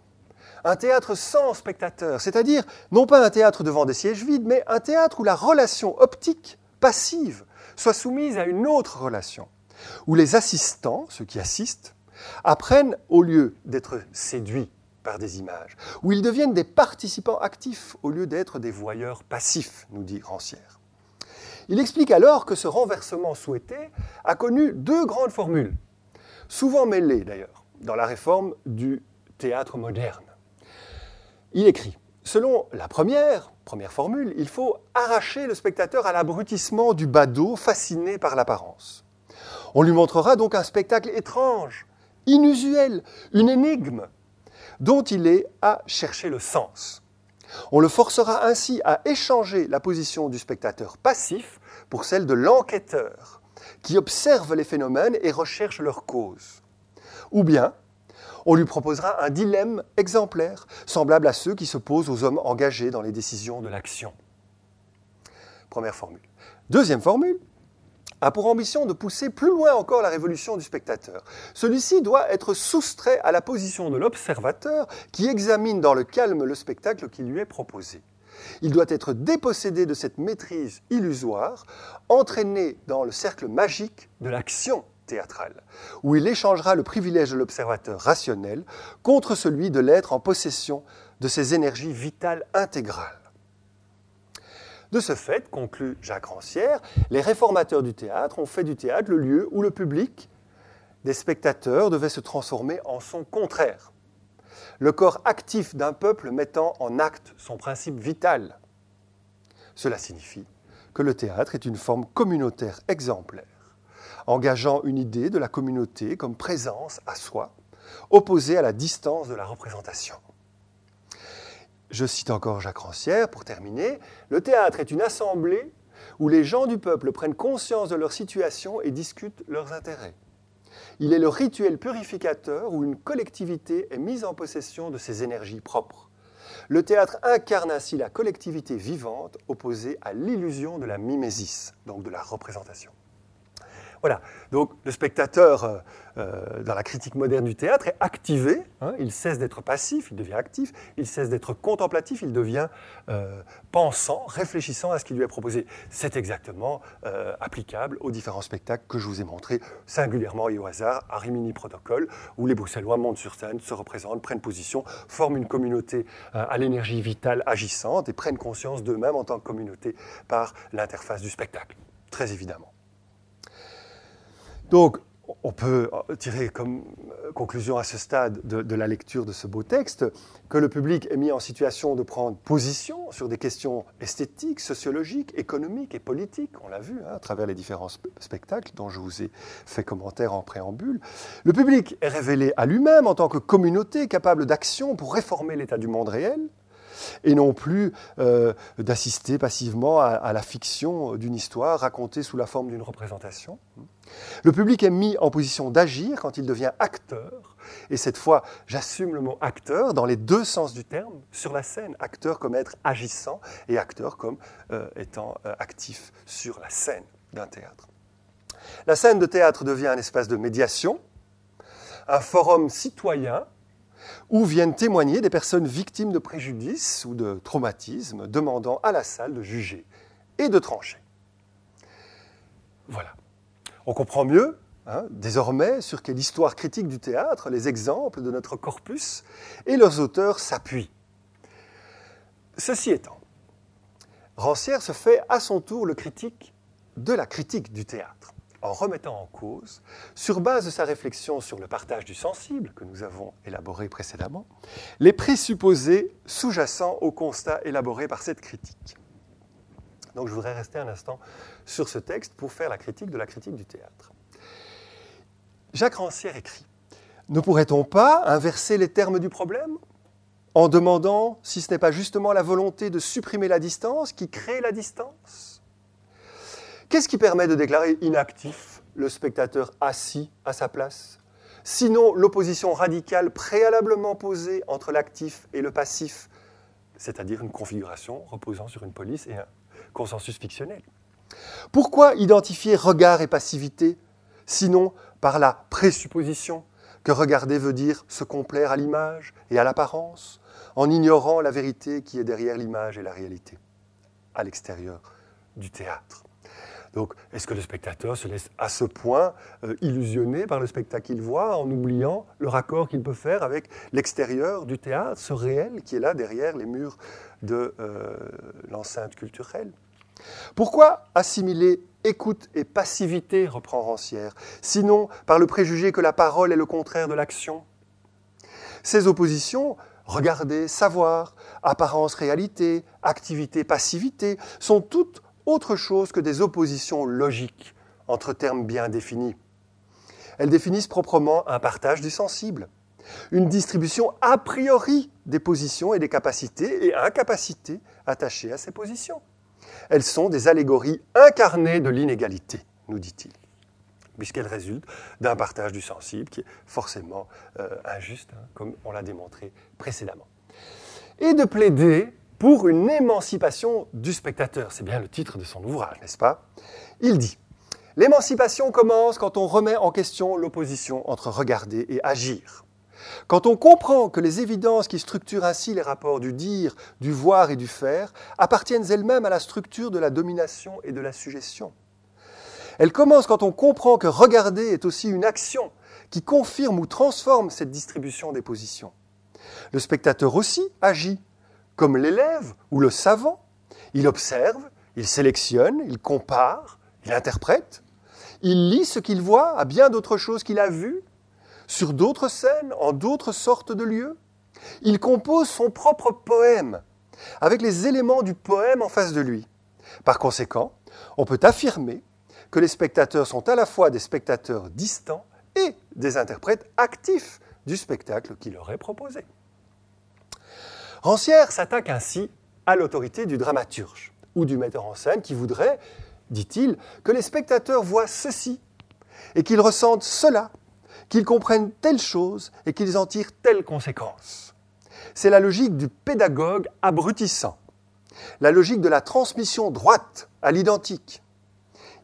un théâtre sans spectateur, c'est-à-dire non pas un théâtre devant des sièges vides, mais un théâtre où la relation optique, passive, soit soumise à une autre relation, où les assistants, ceux qui assistent, apprennent au lieu d'être séduits par des images, où ils deviennent des participants actifs au lieu d'être des voyeurs passifs, nous dit Rancière. Il explique alors que ce renversement souhaité a connu deux grandes formules, souvent mêlées d'ailleurs, dans la réforme du théâtre moderne. Il écrit, selon la première, première formule, il faut arracher le spectateur à l'abrutissement du badaud fasciné par l'apparence. On lui montrera donc un spectacle étrange, inusuel, une énigme, dont il est à chercher le sens. On le forcera ainsi à échanger la position du spectateur passif pour celle de l'enquêteur, qui observe les phénomènes et recherche leurs causes. Ou bien, on lui proposera un dilemme exemplaire, semblable à ceux qui se posent aux hommes engagés dans les décisions de l'action. Première formule. Deuxième formule a pour ambition de pousser plus loin encore la révolution du spectateur. Celui-ci doit être soustrait à la position de l'observateur qui examine dans le calme le spectacle qui lui est proposé. Il doit être dépossédé de cette maîtrise illusoire, entraîné dans le cercle magique de l'action où il échangera le privilège de l'observateur rationnel contre celui de l'être en possession de ses énergies vitales intégrales. De ce fait, conclut Jacques Rancière, les réformateurs du théâtre ont fait du théâtre le lieu où le public des spectateurs devait se transformer en son contraire le corps actif d'un peuple mettant en acte son principe vital. Cela signifie que le théâtre est une forme communautaire exemplaire, engageant une idée de la communauté comme présence à soi, opposée à la distance de la représentation. Je cite encore Jacques Rancière pour terminer. Le théâtre est une assemblée où les gens du peuple prennent conscience de leur situation et discutent leurs intérêts. Il est le rituel purificateur où une collectivité est mise en possession de ses énergies propres. Le théâtre incarne ainsi la collectivité vivante opposée à l'illusion de la mimésis, donc de la représentation. Voilà. Donc le spectateur, euh, euh, dans la critique moderne du théâtre, est activé. Hein. il cesse d'être passif, il devient actif. Il cesse d'être contemplatif, il devient euh, pensant, réfléchissant à ce qui lui est proposé. C'est exactement applicable aux différents spectacles que je vous ai montrés, singulièrement et au hasard, à Rimini Protocole, où les Bruxellois montent sur scène, se représentent, prennent position, forment une communauté à l'énergie vitale agissante et prennent conscience d'eux-mêmes en tant que communauté par l'interface du spectacle. Très évidemment. Donc, on peut tirer comme euh, conclusion à ce stade de, la lecture de ce beau texte que le public est mis en situation de prendre position sur des questions esthétiques, sociologiques, économiques et politiques. On l'a vu hein, à travers les différents spectacles dont je vous ai fait commentaire en préambule. Le public est révélé à lui-même en tant que communauté capable d'action pour réformer l'état du monde réel et non plus euh, d'assister passivement à, la fiction d'une histoire racontée sous la forme d'une représentation. Le public est mis en position d'agir quand il devient acteur, et cette fois j'assume le mot acteur dans les deux sens du terme, sur la scène, acteur comme être agissant et acteur comme euh, étant euh, actif sur la scène d'un théâtre. La scène de théâtre devient un espace de médiation, un forum citoyen où viennent témoigner des personnes victimes de préjudices ou de traumatismes, demandant à la salle de juger et de trancher. Voilà. On comprend mieux, hein, désormais, sur quelle histoire critique du théâtre les exemples de notre corpus et leurs auteurs s'appuient. Ceci étant, Rancière se fait à son tour le critique de la critique du théâtre en remettant en cause, sur base de sa réflexion sur le partage du sensible que nous avons élaboré précédemment, les présupposés sous-jacents au constat élaboré par cette critique. Donc je voudrais rester un instant sur ce texte pour faire la critique de la critique du théâtre. Jacques Rancière écrit Ne pourrait-on pas inverser les termes du problème en demandant si ce n'est pas justement la volonté de supprimer la distance qui crée la distance? Qu'est-ce qui permet de déclarer inactif le spectateur assis à sa place? Sinon l'opposition radicale préalablement posée entre l'actif et le passif, c'est-à-dire une configuration reposant sur une police et un consensus fictionnel. Pourquoi identifier regard et passivité, sinon par la présupposition que regarder veut dire se complaire à l'image et à l'apparence, en ignorant la vérité qui est derrière l'image et la réalité, à l'extérieur du théâtre? Donc, est-ce que le spectateur se laisse à ce point euh, illusionner par le spectacle qu'il voit en oubliant le raccord qu'il peut faire avec l'extérieur du théâtre, ce réel qui est là derrière les murs de euh, l'enceinte culturelle? Pourquoi assimiler écoute et passivité, reprend Rancière, sinon par le préjugé que la parole est le contraire de l'action? Ces oppositions regarder, savoir, apparence, réalité, activité, passivité, sont toutes autre chose que des oppositions logiques entre termes bien définis. Elles définissent proprement un partage du sensible, une distribution a priori des positions et des capacités et incapacités attachées à ces positions. Elles sont des allégories incarnées de l'inégalité, nous dit-il, puisqu'elles résultent d'un partage du sensible qui est forcément euh, injuste, hein, comme on l'a démontré précédemment. Et de plaider pour une émancipation du spectateur. C'est bien le titre de son ouvrage, n'est-ce pas? Il dit L'émancipation commence quand on remet en question l'opposition entre regarder et agir. Quand on comprend que les évidences qui structurent ainsi les rapports du dire, du voir et du faire appartiennent elles-mêmes à la structure de la domination et de la suggestion. Elle commence quand on comprend que regarder est aussi une action qui confirme ou transforme cette distribution des positions. Le spectateur aussi agit comme l'élève ou le savant. Il observe, il sélectionne, il compare, il interprète. Il lit ce qu'il voit à bien d'autres choses qu'il a vues, sur d'autres scènes, en d'autres sortes de lieux. Il compose son propre poème, avec les éléments du poème en face de lui. Par conséquent, on peut affirmer que les spectateurs sont à la fois des spectateurs distants et des interprètes actifs du spectacle qu'il aurait proposé. Rancière s'attaque ainsi à l'autorité du dramaturge ou du metteur en scène qui voudrait, dit-il, que les spectateurs voient ceci et qu'ils ressentent cela, qu'ils comprennent telle chose et qu'ils en tirent telle conséquence. C'est la logique du pédagogue abrutissant, la logique de la transmission droite à l'identique.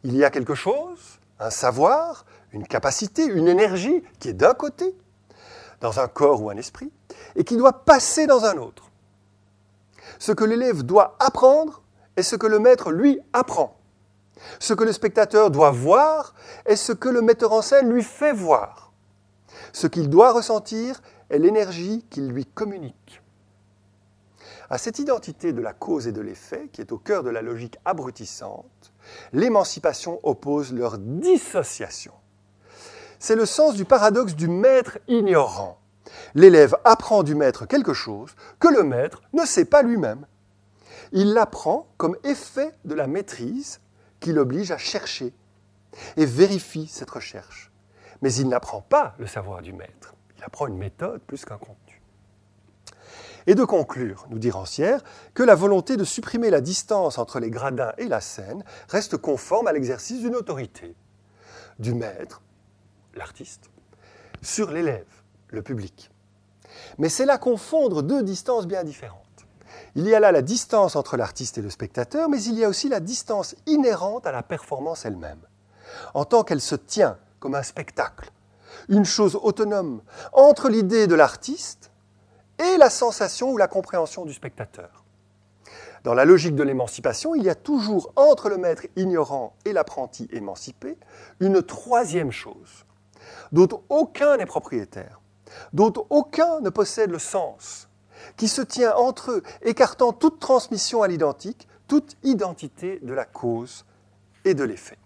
Il y a quelque chose, un savoir, une capacité, une énergie qui est d'un côté, dans un corps ou un esprit, et qui doit passer dans un autre. Ce que l'élève doit apprendre est ce que le maître, lui, apprend. Ce que le spectateur doit voir est ce que le metteur en scène lui fait voir. Ce qu'il doit ressentir est l'énergie qu'il lui communique. À cette identité de la cause et de l'effet, qui est au cœur de la logique abrutissante, l'émancipation oppose leur dissociation. C'est le sens du paradoxe du maître ignorant. L'élève apprend du maître quelque chose que le maître ne sait pas lui-même. Il l'apprend comme effet de la maîtrise qui l'oblige à chercher et vérifie cette recherche. Mais il n'apprend pas le savoir du maître. Il apprend une méthode plus qu'un contenu. Et de conclure, nous dit Rancière, que la volonté de supprimer la distance entre les gradins et la scène reste conforme à l'exercice d'une autorité, du maître, l'artiste, sur l'élève, public. Mais c'est là confondre deux distances bien différentes. Il y a là la distance entre l'artiste et le spectateur, mais il y a aussi la distance inhérente à la performance elle-même, en tant qu'elle se tient comme un spectacle, une chose autonome entre l'idée de l'artiste et la sensation ou la compréhension du spectateur. Dans la logique de l'émancipation, il y a toujours entre le maître ignorant et l'apprenti émancipé une troisième chose, dont aucun n'est propriétaire, dont aucun ne possède le sens, qui se tient entre eux, écartant toute transmission à l'identique, toute identité de la cause et de l'effet.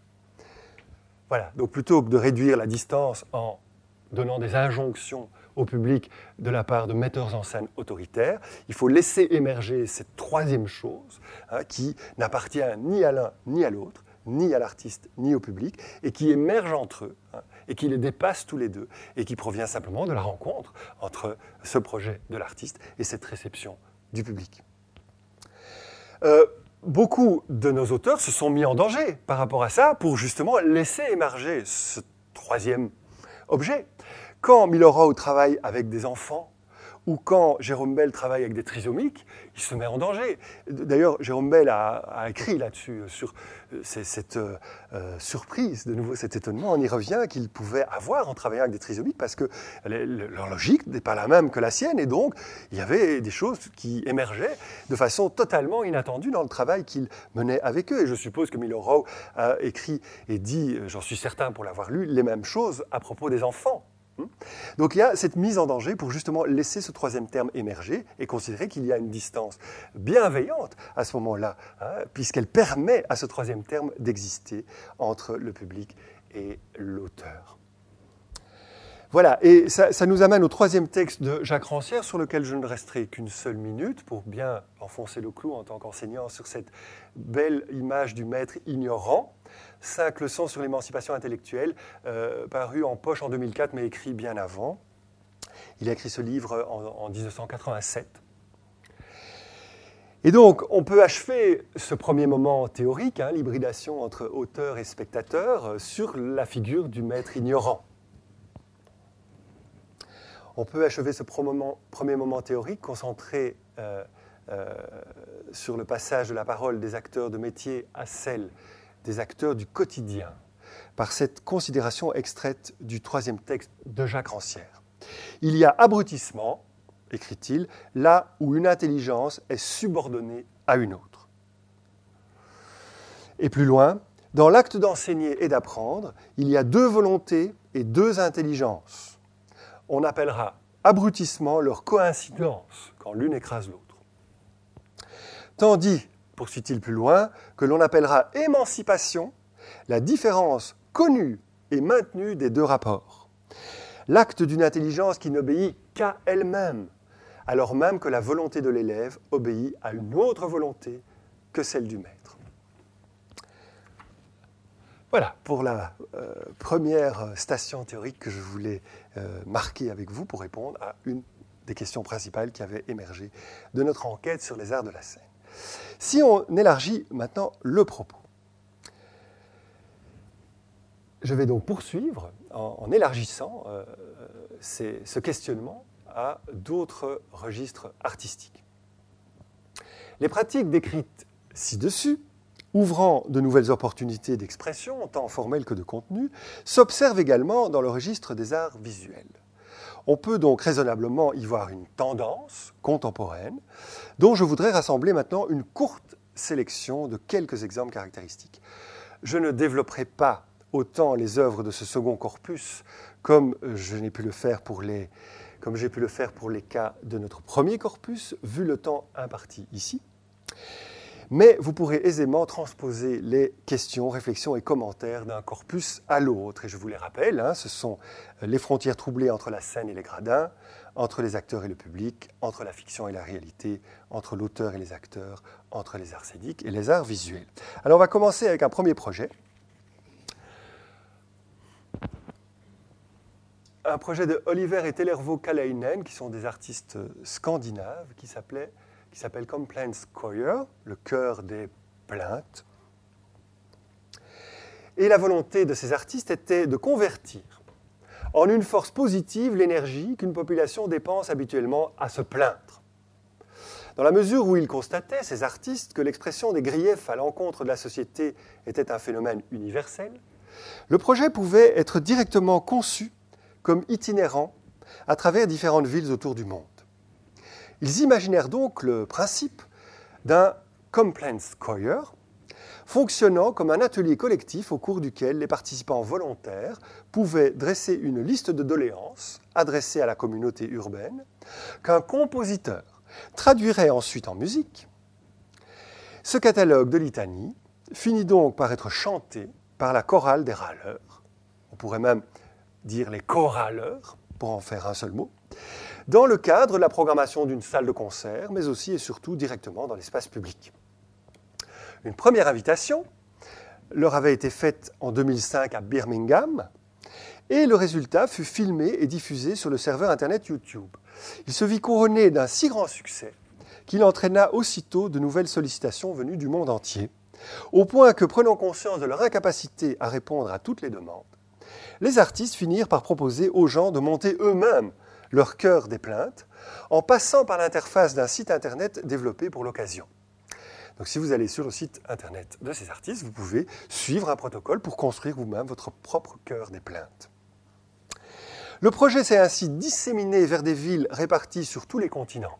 Voilà, donc plutôt que de réduire la distance en donnant des injonctions au public de la part de metteurs en scène autoritaires, il faut laisser émerger cette troisième chose hein, qui n'appartient ni à l'un ni à l'autre, ni à l'artiste ni au public, et qui émerge entre eux, hein, et qui les dépasse tous les deux, et qui provient simplement de la rencontre entre ce projet de l'artiste et cette réception du public. Euh, beaucoup de nos auteurs se sont mis en danger par rapport à ça pour justement laisser émerger ce troisième objet. Quand Milorau travaille avec des enfants, ou quand Jérôme Bell travaille avec des trisomiques, il se met en danger. D'ailleurs, Jérôme Bell a, écrit là-dessus, euh, sur euh, cette euh, surprise, de nouveau cet étonnement, on y revient, qu'il pouvait avoir en travaillant avec des trisomiques, parce que leur logique n'est pas la même que la sienne, et donc il y avait des choses qui émergeaient de façon totalement inattendue dans le travail qu'il menait avec eux. Et je suppose que Milorau a écrit et dit, j'en suis certain pour l'avoir lu, les mêmes choses à propos des enfants. Donc il y a cette mise en danger pour justement laisser ce troisième terme émerger et considérer qu'il y a une distance bienveillante à ce moment-là, hein, puisqu'elle permet à ce troisième terme d'exister entre le public et l'auteur. Voilà, et ça, nous amène au troisième texte de Jacques Rancière, sur lequel je ne resterai qu'une seule minute pour bien enfoncer le clou en tant qu'enseignant sur cette belle image du maître ignorant. Cinq leçons sur l'émancipation intellectuelle, euh, paru en poche en 2004, mais écrit bien avant. Il a écrit ce livre en, 1987. Et donc, on peut achever ce premier moment théorique, hein, l'hybridation entre auteur et spectateur, euh, sur la figure du maître ignorant. On peut achever ce premier moment théorique concentré euh, sur le passage de la parole des acteurs de métier à celle des acteurs du quotidien par cette considération extraite du troisième texte de Jacques Rancière. Il y a abrutissement, écrit-il, là où une intelligence est subordonnée à une autre. Et plus loin, dans l'acte d'enseigner et d'apprendre, il y a deux volontés et deux intelligences. On appellera abrutissement leur coïncidence quand l'une écrase l'autre. Tandis poursuit-il plus loin, que l'on appellera émancipation la différence connue et maintenue des deux rapports. L'acte d'une intelligence qui n'obéit qu'à elle-même, alors même que la volonté de l'élève obéit à une autre volonté que celle du maître. Voilà pour la euh, première station théorique que je voulais euh, marquer avec vous pour répondre à une des questions principales qui avaient émergé de notre enquête sur les arts de la scène. Si on élargit maintenant le propos, je vais donc poursuivre en, élargissant euh, ce questionnement à d'autres registres artistiques. Les pratiques décrites ci-dessus ouvrant de nouvelles opportunités d'expression, tant formelles que de contenu, s'observe également dans le registre des arts visuels. On peut donc raisonnablement y voir une tendance contemporaine, dont je voudrais rassembler maintenant une courte sélection de quelques exemples caractéristiques. Je ne développerai pas autant les œuvres de ce second corpus comme comme j'ai pu le faire pour les cas de notre premier corpus, vu le temps imparti ici. Mais vous pourrez aisément transposer les questions, réflexions et commentaires d'un corpus à l'autre. Et je vous les rappelle, hein, ce sont les frontières troublées entre la scène et les gradins, entre les acteurs et le public, entre la fiction et la réalité, entre l'auteur et les acteurs, entre les arts scéniques et les arts visuels. Alors on va commencer avec un premier projet. Un projet de Oliver et Tellervo Kalainen, qui sont des artistes scandinaves, qui s'appelait qui s'appelle Complaints Choir, le chœur des plaintes. Et la volonté de ces artistes était de convertir en une force positive l'énergie qu'une population dépense habituellement à se plaindre. Dans la mesure où ils constataient, ces artistes, que l'expression des griefs à l'encontre de la société était un phénomène universel, le projet pouvait être directement conçu comme itinérant à travers différentes villes autour du monde. Ils imaginèrent donc le principe d'un complaints choir fonctionnant comme un atelier collectif au cours duquel les participants volontaires pouvaient dresser une liste de doléances adressées à la communauté urbaine qu'un compositeur traduirait ensuite en musique. Ce catalogue de litanie finit donc par être chanté par la chorale des râleurs. On pourrait même dire les choraleurs, pour en faire un seul mot, dans le cadre de la programmation d'une salle de concert, mais aussi et surtout directement dans l'espace public. Une première invitation leur avait été faite en 2005 à Birmingham, et le résultat fut filmé et diffusé sur le serveur Internet YouTube. Il se vit couronné d'un si grand succès qu'il entraîna aussitôt de nouvelles sollicitations venues du monde entier, au point que, prenant conscience de leur incapacité à répondre à toutes les demandes, les artistes finirent par proposer aux gens de monter eux-mêmes leur cœur des plaintes en passant par l'interface d'un site internet développé pour l'occasion. Donc si vous allez sur le site internet de ces artistes, vous pouvez suivre un protocole pour construire vous-même votre propre cœur des plaintes. Le projet s'est ainsi disséminé vers des villes réparties sur tous les continents.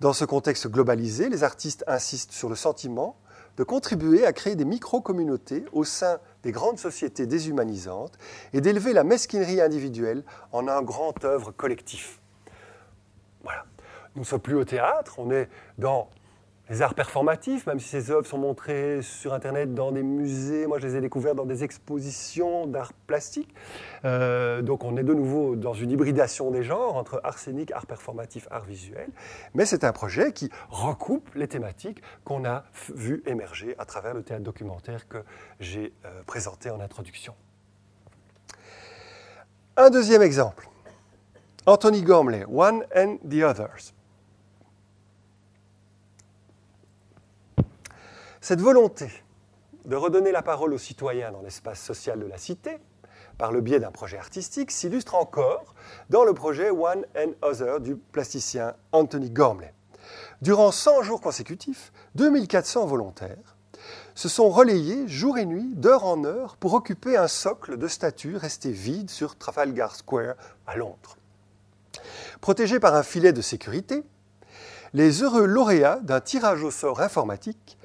Dans ce contexte globalisé, les artistes insistent sur le sentiment de contribuer à créer des micro-communautés au sein des grandes sociétés déshumanisantes et d'élever la mesquinerie individuelle en un grand œuvre collectif. Voilà. Nous ne sommes plus au théâtre, on est dans les arts performatifs, même si ces œuvres sont montrées sur Internet dans des musées. Moi, je les ai découvertes dans des expositions d'art plastique. Euh, donc, on est de nouveau dans une hybridation des genres entre art scénique, art performatif, art visuel. Mais c'est un projet qui recoupe les thématiques qu'on a vu émerger à travers le théâtre documentaire que j'ai euh, présenté en introduction. Un deuxième exemple. Anthony Gormley, One and the Others. Cette volonté de redonner la parole aux citoyens dans l'espace social de la cité, par le biais d'un projet artistique, s'illustre encore dans le projet One and Other du plasticien Anthony Gormley. Durant 100 jours consécutifs, 2400 volontaires se sont relayés jour et nuit, d'heure en heure, pour occuper un socle de statues resté vide sur Trafalgar Square à Londres. Protégés par un filet de sécurité, les heureux lauréats d'un tirage au sort informatique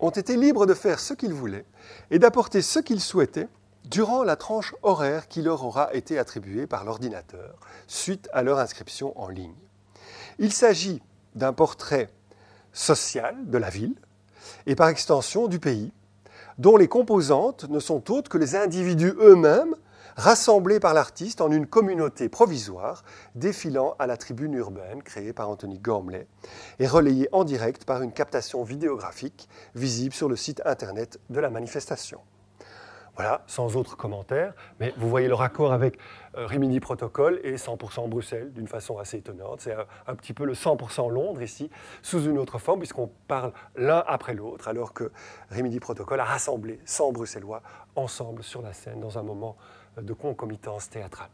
ont été libres de faire ce qu'ils voulaient et d'apporter ce qu'ils souhaitaient durant la tranche horaire qui leur aura été attribuée par l'ordinateur suite à leur inscription en ligne. Il s'agit d'un portrait social de la ville et par extension du pays, dont les composantes ne sont autres que les individus eux-mêmes rassemblés par l'artiste en une communauté provisoire défilant à la tribune urbaine créée par Anthony Gormley et relayée en direct par une captation vidéographique visible sur le site internet de la manifestation. Voilà, sans autre commentaire, mais vous voyez le raccord avec euh, Rimini Protocol et 100% Bruxelles d'une façon assez étonnante. C'est un, petit peu le 100% Londres ici, sous une autre forme, puisqu'on parle l'un après l'autre, alors que Rimini Protocol a rassemblé 100 Bruxellois ensemble sur la scène dans un moment de concomitance théâtrale.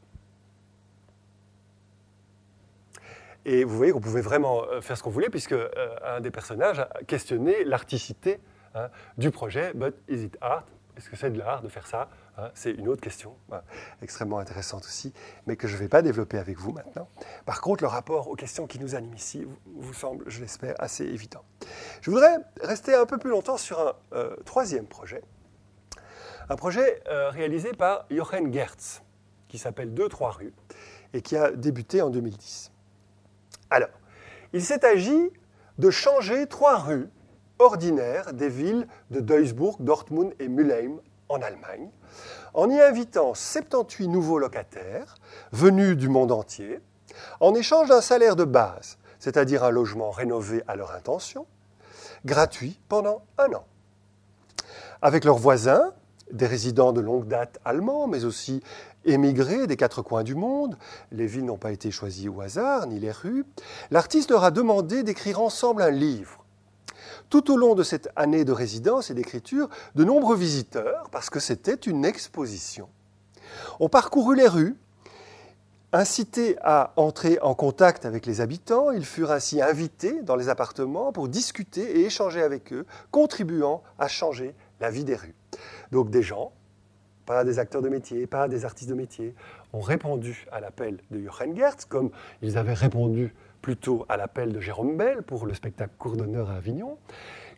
Et vous voyez qu'on pouvait vraiment euh, faire ce qu'on voulait, puisque euh, un des personnages a questionné l'articité hein, du projet, but art? Est-ce que c'est de l'art de faire ça hein, C'est une autre question, extrêmement intéressante aussi, mais que je ne vais pas développer avec vous maintenant. Par contre, le rapport aux questions qui nous animent ici vous, semble, je l'espère, assez évident. Je voudrais rester un peu plus longtemps sur un euh, troisième projet, un projet euh, réalisé par Jochen Gertz, qui s'appelle 2-3 rues, et qui a débuté en 2010. Alors, il s'est agi de changer trois rues ordinaire des villes de Duisburg, Dortmund et Mülheim en Allemagne, en y invitant 78 nouveaux locataires venus du monde entier, en échange d'un salaire de base, c'est-à-dire un logement rénové à leur intention, gratuit pendant un an. Avec leurs voisins, des résidents de longue date allemands, mais aussi émigrés des quatre coins du monde, les villes n'ont pas été choisies au hasard, ni les rues, l'artiste leur a demandé d'écrire ensemble un livre. Tout au long de cette année de résidence et d'écriture, de nombreux visiteurs, parce que c'était une exposition, ont parcouru les rues, incités à entrer en contact avec les habitants, ils furent ainsi invités dans les appartements pour discuter et échanger avec eux, contribuant à changer la vie des rues. Donc des gens, pas des acteurs de métier, pas des artistes de métier, ont répondu à l'appel de Jochen Gertz, comme ils avaient répondu plutôt à l'appel de Jérôme Bell pour le spectacle Cours d'honneur à Avignon.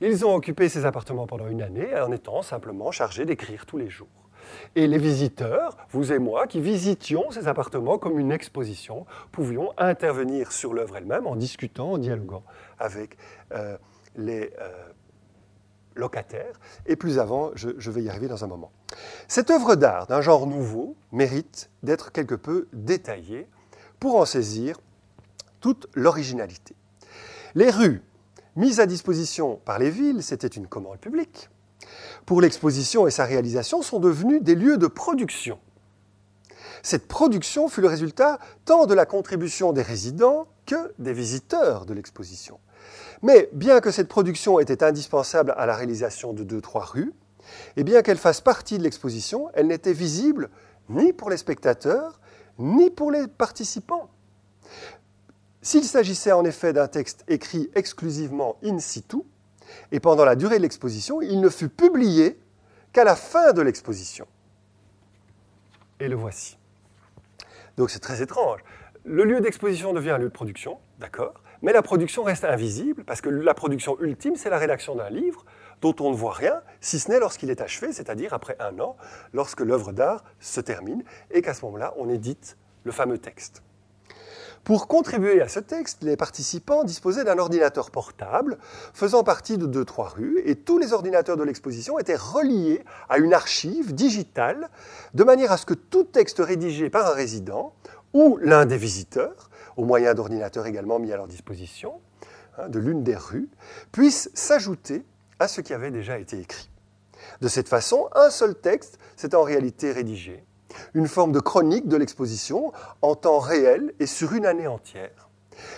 Ils ont occupé ces appartements pendant une année en étant simplement chargés d'écrire tous les jours. Et les visiteurs, vous et moi, qui visitions ces appartements comme une exposition, pouvions intervenir sur l'œuvre elle-même en discutant, en dialoguant avec euh, les euh, locataires. Et plus avant, je, je vais y arriver dans un moment. Cette œuvre d'art d'un genre nouveau mérite d'être quelque peu détaillée pour en saisir toute l'originalité. Les rues mises à disposition par les villes, c'était une commande publique, pour l'exposition et sa réalisation sont devenues des lieux de production. Cette production fut le résultat tant de la contribution des résidents que des visiteurs de l'exposition. Mais bien que cette production était indispensable à la réalisation de deux, trois rues, et bien qu'elle fasse partie de l'exposition, elle n'était visible ni pour les spectateurs, ni pour les participants. S'il s'agissait en effet d'un texte écrit exclusivement in situ, et pendant la durée de l'exposition, il ne fut publié qu'à la fin de l'exposition. Et le voici. Donc c'est très étrange. Le lieu d'exposition devient un lieu de production, d'accord, mais la production reste invisible, parce que la production ultime, c'est la rédaction d'un livre dont on ne voit rien, si ce n'est lorsqu'il est achevé, c'est-à-dire après un an, lorsque l'œuvre d'art se termine, et qu'à ce moment-là, on édite le fameux texte. Pour contribuer à ce texte, les participants disposaient d'un ordinateur portable faisant partie de deux, trois rues et tous les ordinateurs de l'exposition étaient reliés à une archive digitale de manière à ce que tout texte rédigé par un résident ou l'un des visiteurs, au moyen d'ordinateurs également mis à leur disposition, hein, de l'une des rues, puisse s'ajouter à ce qui avait déjà été écrit. De cette façon, un seul texte s'est en réalité rédigé une forme de chronique de l'exposition en temps réel et sur une année entière.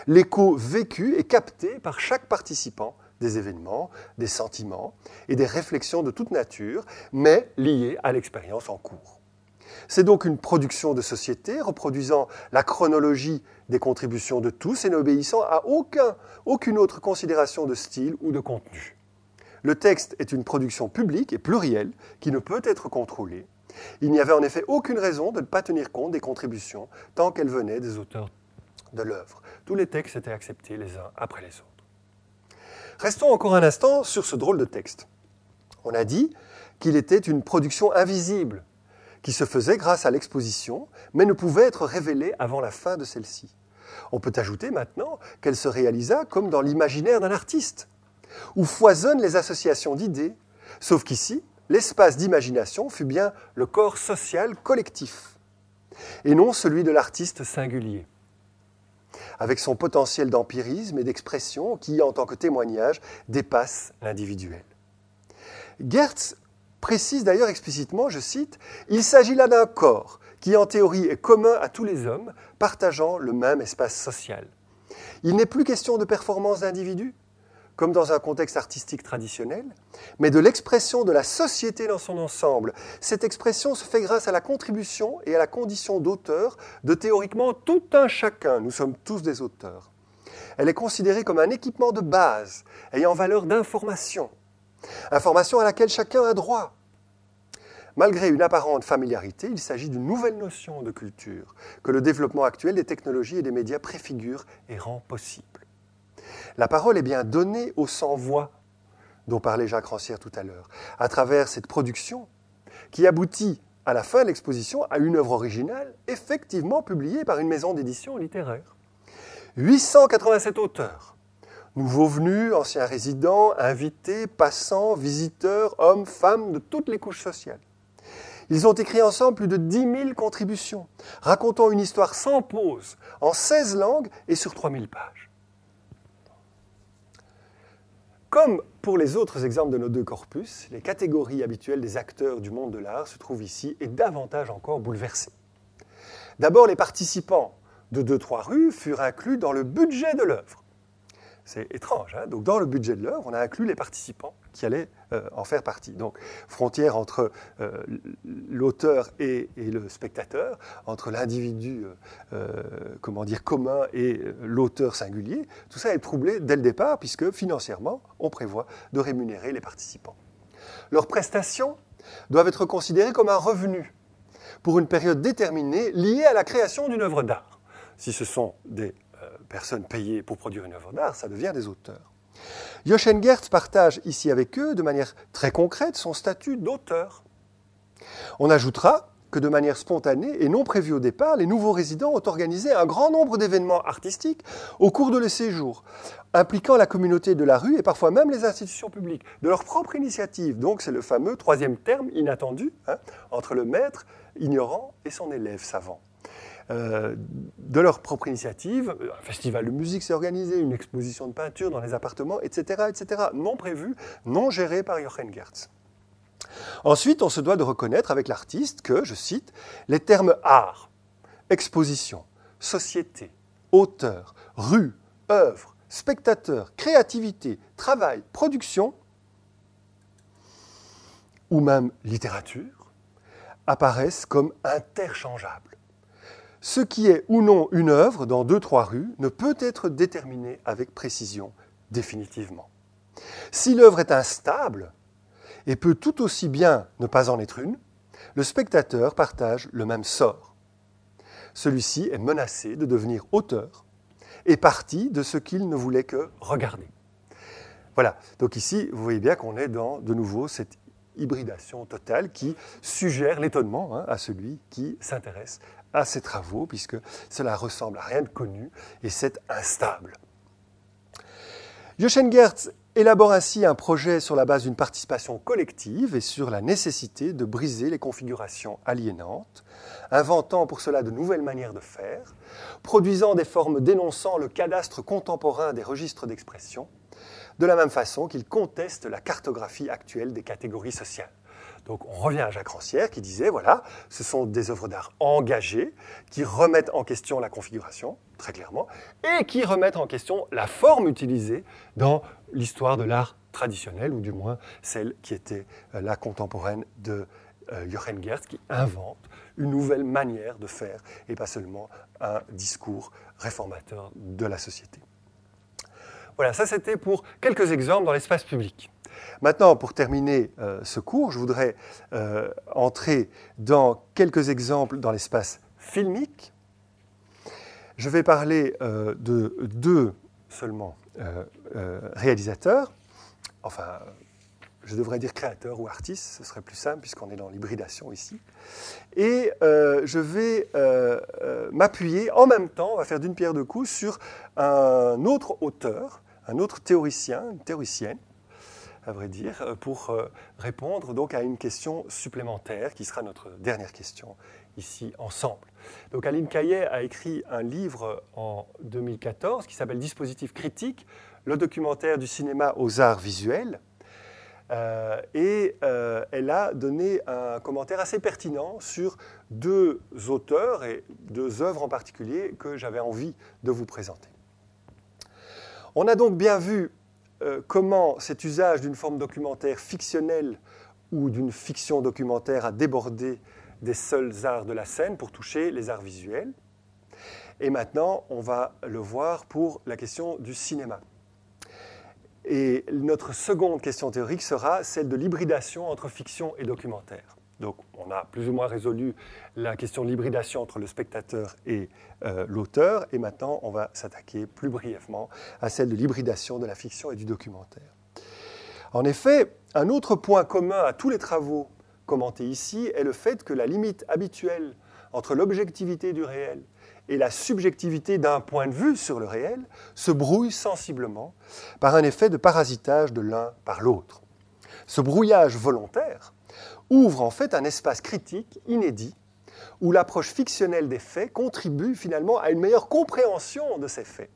L'écho vécu est capté par chaque participant des événements, des sentiments et des réflexions de toute nature, mais liés à l'expérience en cours. C'est donc une production de société reproduisant la chronologie des contributions de tous et n'obéissant à aucun, aucune autre considération de style ou de contenu. Le texte est une production publique et plurielle qui ne peut être contrôlée il n'y avait en effet aucune raison de ne pas tenir compte des contributions tant qu'elles venaient des auteurs de l'œuvre. Tous les textes étaient acceptés les uns après les autres. Restons encore un instant sur ce drôle de texte. On a dit qu'il était une production invisible, qui se faisait grâce à l'exposition, mais ne pouvait être révélée avant la fin de celle-ci. On peut ajouter maintenant qu'elle se réalisa comme dans l'imaginaire d'un artiste, où foisonnent les associations d'idées, sauf qu'ici, l'espace d'imagination fut bien le corps social collectif, et non celui de l'artiste singulier, avec son potentiel d'empirisme et d'expression qui, en tant que témoignage, dépasse l'individuel. Gertz précise d'ailleurs explicitement, je cite, Il s'agit là d'un corps qui en théorie est commun à tous les hommes, partageant le même espace social. Il n'est plus question de performance d'individus, comme dans un contexte artistique traditionnel, mais de l'expression de la société dans son ensemble. Cette expression se fait grâce à la contribution et à la condition d'auteur de théoriquement tout un chacun. Nous sommes tous des auteurs. Elle est considérée comme un équipement de base, ayant valeur d'information. Information à laquelle chacun a droit. Malgré une apparente familiarité, il s'agit d'une nouvelle notion de culture que le développement actuel des technologies et des médias préfigure et rend possible. La parole est bien donnée aux sans-voix, dont parlait Jacques Rancière tout à l'heure, à travers cette production qui aboutit à la fin de l'exposition à une œuvre originale effectivement publiée par une maison d'édition littéraire. 887 auteurs, nouveaux venus, anciens résidents, invités, passants, visiteurs, hommes, femmes de toutes les couches sociales. Ils ont écrit ensemble plus de 10 000 contributions, racontant une histoire sans pause, en 16 langues et sur 3000 pages. Comme pour les autres exemples de nos deux corpus, les catégories habituelles des acteurs du monde de l'art se trouvent ici et davantage encore bouleversées. D'abord, les participants de deux, trois rues furent inclus dans le budget de l'œuvre. C'est étrange. Hein. Donc, dans le budget de l'œuvre, on a inclus les participants qui allaient euh, en faire partie. Donc, frontière entre euh, l'auteur et, le spectateur, entre l'individu, euh, comment dire, commun et l'auteur singulier. Tout ça est troublé dès le départ, puisque financièrement, on prévoit de rémunérer les participants. Leurs prestations doivent être considérées comme un revenu pour une période déterminée liée à la création d'une œuvre d'art. Si ce sont des personnes payées pour produire une œuvre d'art, ça devient des auteurs. Jochen Gertz partage ici avec eux, de manière très concrète, son statut d'auteur. On ajoutera que de manière spontanée et non prévue au départ, les nouveaux résidents ont organisé un grand nombre d'événements artistiques au cours de leur séjour, impliquant la communauté de la rue et parfois même les institutions publiques, de leur propre initiative. Donc c'est le fameux troisième terme inattendu hein, entre le maître ignorant et son élève savant. Euh, de leur propre initiative. Un festival de musique s'est organisé, une exposition de peinture dans les appartements, etc., etc. Non prévu, non géré par Jochen Gertz. Ensuite, on se doit de reconnaître avec l'artiste que, je cite, les termes art, exposition, société, auteur, rue, œuvre, spectateur, créativité, travail, production, ou même littérature, apparaissent comme interchangeables. Ce qui est ou non une œuvre dans deux, trois rues ne peut être déterminé avec précision définitivement. Si l'œuvre est instable et peut tout aussi bien ne pas en être une, le spectateur partage le même sort. Celui-ci est menacé de devenir auteur et partie de ce qu'il ne voulait que regarder. Voilà, donc ici, vous voyez bien qu'on est dans de nouveau cette hybridation totale qui suggère l'étonnement hein, à celui qui s'intéresse à ces travaux, puisque cela ressemble à rien de connu et c'est instable. Jochen Gertz élabore ainsi un projet sur la base d'une participation collective et sur la nécessité de briser les configurations aliénantes, inventant pour cela de nouvelles manières de faire, produisant des formes dénonçant le cadastre contemporain des registres d'expression, de la même façon qu'il conteste la cartographie actuelle des catégories sociales. Donc on revient à Jacques Rancière qui disait, voilà, ce sont des œuvres d'art engagées qui remettent en question la configuration, très clairement, et qui remettent en question la forme utilisée dans l'histoire de l'art traditionnel, ou du moins celle qui était euh, la contemporaine de euh, Jochen Gertz, qui invente une nouvelle manière de faire, et pas seulement un discours réformateur de la société. Voilà, ça c'était pour quelques exemples dans l'espace public. Maintenant, pour terminer euh, ce cours, je voudrais euh, entrer dans quelques exemples dans l'espace filmique. Je vais parler euh, de deux seulement réalisateurs, enfin, je devrais dire créateurs ou artistes, ce serait plus simple puisqu'on est dans l'hybridation ici. Et je vais m'appuyer en même temps, on va faire d'une pierre deux coups, sur un autre auteur, un autre théoricien, une théoricienne, à vrai dire, euh, pour euh, répondre donc à une question supplémentaire qui sera notre dernière question ici ensemble. Donc Aline Caillet a écrit un livre en 2014 qui s'appelle Dispositif critique, le documentaire du cinéma aux arts visuels. Euh, et elle a donné un commentaire assez pertinent sur deux auteurs et deux œuvres en particulier que j'avais envie de vous présenter. On a donc bien vu euh, comment cet usage d'une forme documentaire fictionnelle ou d'une fiction documentaire a débordé des seuls arts de la scène pour toucher les arts visuels? Et maintenant, on va le voir pour la question du cinéma. Et notre seconde question théorique sera celle de l'hybridation entre fiction et documentaire. Donc on a plus ou moins résolu la question de l'hybridation entre le spectateur et euh, l'auteur, et maintenant on va s'attaquer plus brièvement à celle de l'hybridation de la fiction et du documentaire. En effet, un autre point commun à tous les travaux commentés ici est le fait que la limite habituelle entre l'objectivité du réel et la subjectivité d'un point de vue sur le réel se brouille sensiblement par un effet de parasitage de l'un par l'autre. Ce brouillage volontaire ouvre en fait un espace critique inédit où l'approche fictionnelle des faits contribue finalement à une meilleure compréhension de ces faits,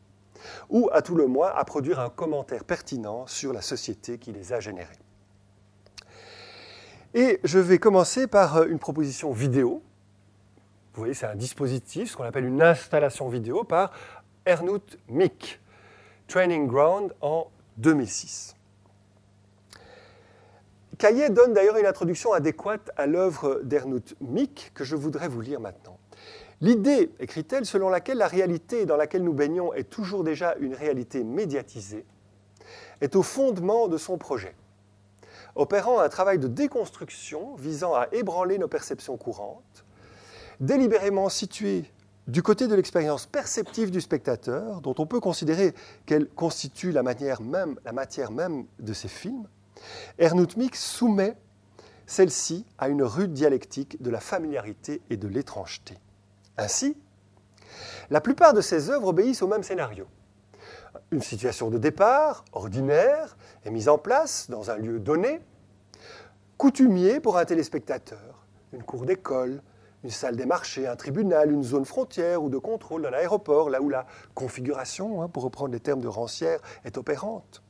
ou à tout le moins à produire un commentaire pertinent sur la société qui les a générés. Et je vais commencer par une proposition vidéo vous voyez, c'est un dispositif, ce qu'on appelle une installation vidéo par Ernut Mick, Training Ground en 2006. Caillet donne d'ailleurs une introduction adéquate à l'œuvre d'Ernut Mick que je voudrais vous lire maintenant. L'idée, écrit-elle, selon laquelle la réalité dans laquelle nous baignons est toujours déjà une réalité médiatisée, est au fondement de son projet, opérant un travail de déconstruction visant à ébranler nos perceptions courantes, délibérément située du côté de l'expérience perceptive du spectateur, dont on peut considérer qu'elle constitue la matière, même, de ces films, Ernst Mix soumet celle-ci à une rude dialectique de la familiarité et de l'étrangeté. Ainsi, la plupart de ses œuvres obéissent au même scénario. Une situation de départ, ordinaire, est mise en place dans un lieu donné, coutumier pour un téléspectateur, une cour d'école, une salle des marchés, un tribunal, une zone frontière ou de contrôle d'un aéroport, là où la configuration, hein, pour reprendre les termes de Rancière, est opérante.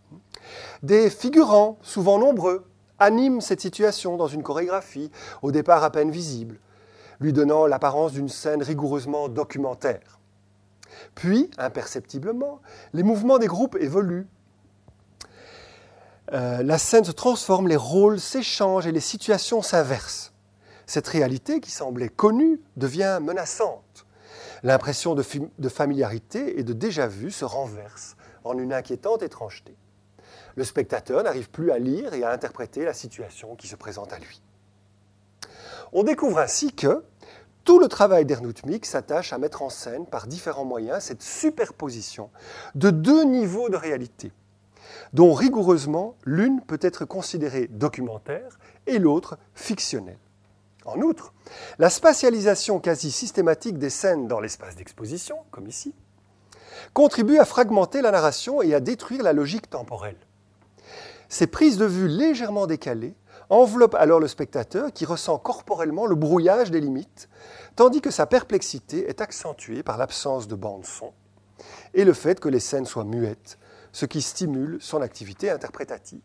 Des figurants, souvent nombreux, animent cette situation dans une chorégraphie, au départ à peine visible, lui donnant l'apparence d'une scène rigoureusement documentaire. Puis, imperceptiblement, les mouvements des groupes évoluent. Euh, la scène se transforme, les rôles s'échangent et les situations s'inversent cette réalité qui semblait connue devient menaçante. L'impression de, familiarité et de déjà-vu se renverse en une inquiétante étrangeté. Le spectateur n'arrive plus à lire et à interpréter la situation qui se présente à lui. On découvre ainsi que tout le travail d'Ernut Mick s'attache à mettre en scène par différents moyens cette superposition de deux niveaux de réalité, dont rigoureusement l'une peut être considérée documentaire et l'autre fictionnelle. En outre, la spatialisation quasi systématique des scènes dans l'espace d'exposition, comme ici, contribue à fragmenter la narration et à détruire la logique temporelle. Ces prises de vue légèrement décalées enveloppent alors le spectateur qui ressent corporellement le brouillage des limites, tandis que sa perplexité est accentuée par l'absence de bande-son et le fait que les scènes soient muettes, ce qui stimule son activité interprétative.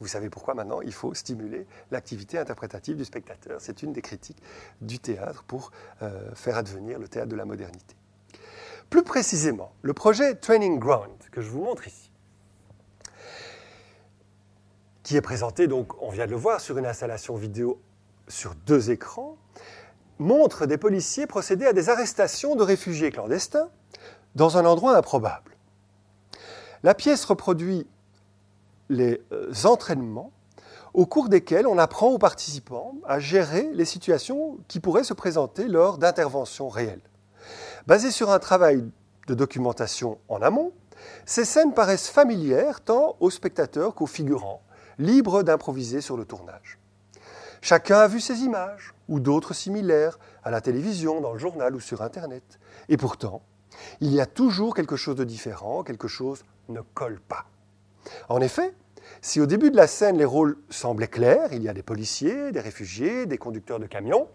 Vous savez pourquoi maintenant il faut stimuler l'activité interprétative du spectateur. C'est une des critiques du théâtre pour euh, faire advenir le théâtre de la modernité. Plus précisément, le projet Training Ground que je vous montre ici, qui est présenté, donc on vient de le voir, sur une installation vidéo sur deux écrans, montre des policiers procéder à des arrestations de réfugiés clandestins dans un endroit improbable. La pièce reproduit les euh, entraînements au cours desquels on apprend aux participants à gérer les situations qui pourraient se présenter lors d'interventions réelles. Basées sur un travail de documentation en amont, ces scènes paraissent familières tant aux spectateurs qu'aux figurants, libres d'improviser sur le tournage. Chacun a vu ces images, ou d'autres similaires, à la télévision, dans le journal ou sur Internet. Et pourtant, il y a toujours quelque chose de différent, quelque chose ne colle pas. En effet, si au début de la scène les rôles semblaient clairs, il y a des policiers, des réfugiés, des conducteurs de camions,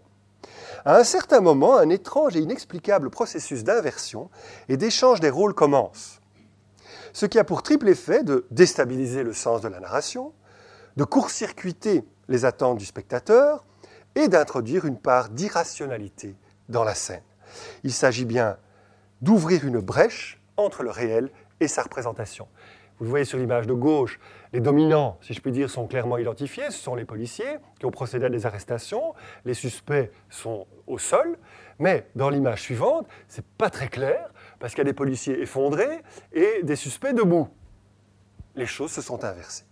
à un certain moment, un étrange et inexplicable processus d'inversion et d'échange des rôles commence, ce qui a pour triple effet de déstabiliser le sens de la narration, de court-circuiter les attentes du spectateur et d'introduire une part d'irrationalité dans la scène. Il s'agit bien d'ouvrir une brèche entre le réel et sa représentation. Vous le voyez sur l'image de gauche, les dominants, si je puis dire, sont clairement identifiés. Ce sont les policiers qui ont procédé à des arrestations. Les suspects sont au sol. Mais dans l'image suivante, ce n'est pas très clair parce qu'il y a des policiers effondrés et des suspects debout. Les choses se sont inversées.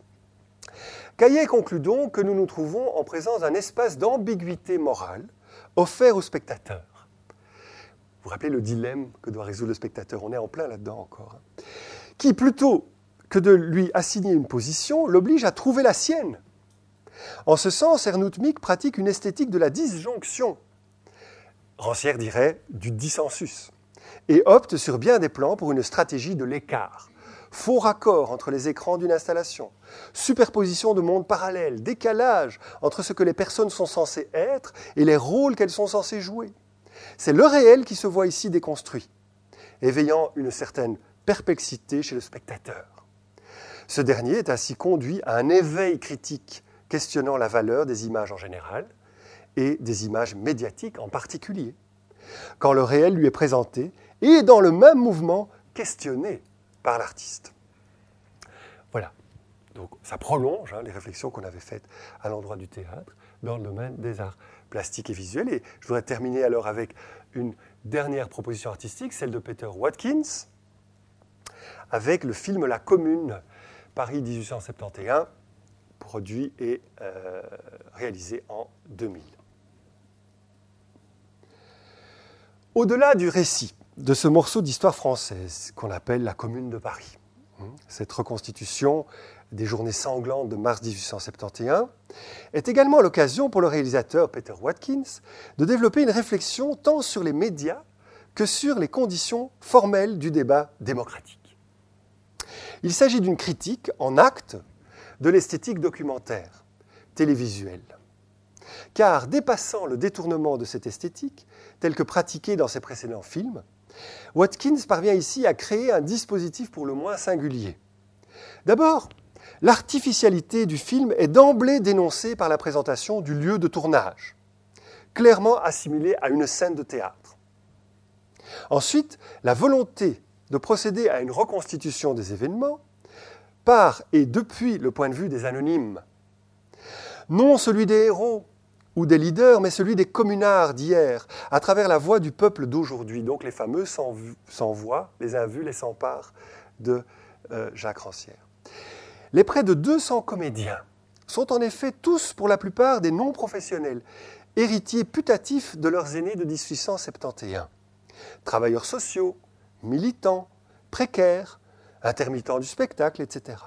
Caillet conclut donc que nous nous trouvons en présence d'un espace d'ambiguïté morale offert au spectateur. Vous vous rappelez le dilemme que doit résoudre le spectateur On est en plein là-dedans encore. Hein. Qui, plutôt que de lui assigner une position, l'oblige à trouver la sienne. En ce sens, Ernst Mick pratique une esthétique de la disjonction. Rancière dirait du dissensus. Et opte sur bien des plans pour une stratégie de l'écart. Faux raccord entre les écrans d'une installation, superposition de mondes parallèles, décalage entre ce que les personnes sont censées être et les rôles qu'elles sont censées jouer. C'est le réel qui se voit ici déconstruit, éveillant une certaine perplexité chez le spectateur. Ce dernier est ainsi conduit à un éveil critique questionnant la valeur des images en général et des images médiatiques en particulier, quand le réel lui est présenté et dans le même mouvement questionné par l'artiste. Voilà. Donc ça prolonge hein, les réflexions qu'on avait faites à l'endroit du théâtre dans le domaine des arts plastiques et visuels. Et je voudrais terminer alors avec une dernière proposition artistique, celle de Peter Watkins, avec le film La Commune Paris 1871, produit et euh, réalisé en 2000. Au-delà du récit de ce morceau d'histoire française qu'on appelle la Commune de Paris, hein, cette reconstitution des journées sanglantes de mars 1871 est également l'occasion pour le réalisateur Peter Watkins de développer une réflexion tant sur les médias que sur les conditions formelles du débat démocratique. Il s'agit d'une critique en acte de l'esthétique documentaire, télévisuelle. Car dépassant le détournement de cette esthétique, tel que pratiqué dans ses précédents films, Watkins parvient ici à créer un dispositif pour le moins singulier. D'abord, l'artificialité du film est d'emblée dénoncée par la présentation du lieu de tournage, clairement assimilé à une scène de théâtre. Ensuite, la volonté de procéder à une reconstitution des événements par et depuis le point de vue des anonymes. Non celui des héros ou des leaders, mais celui des communards d'hier, à travers la voix du peuple d'aujourd'hui, donc les fameux sans, voix, les invus, les sans parts de euh, Jacques Rancière. Les près de 200 comédiens sont en effet tous, pour la plupart, des non-professionnels, héritiers putatifs de leurs aînés de 1871. Travailleurs sociaux, militants, précaires, intermittents du spectacle, etc.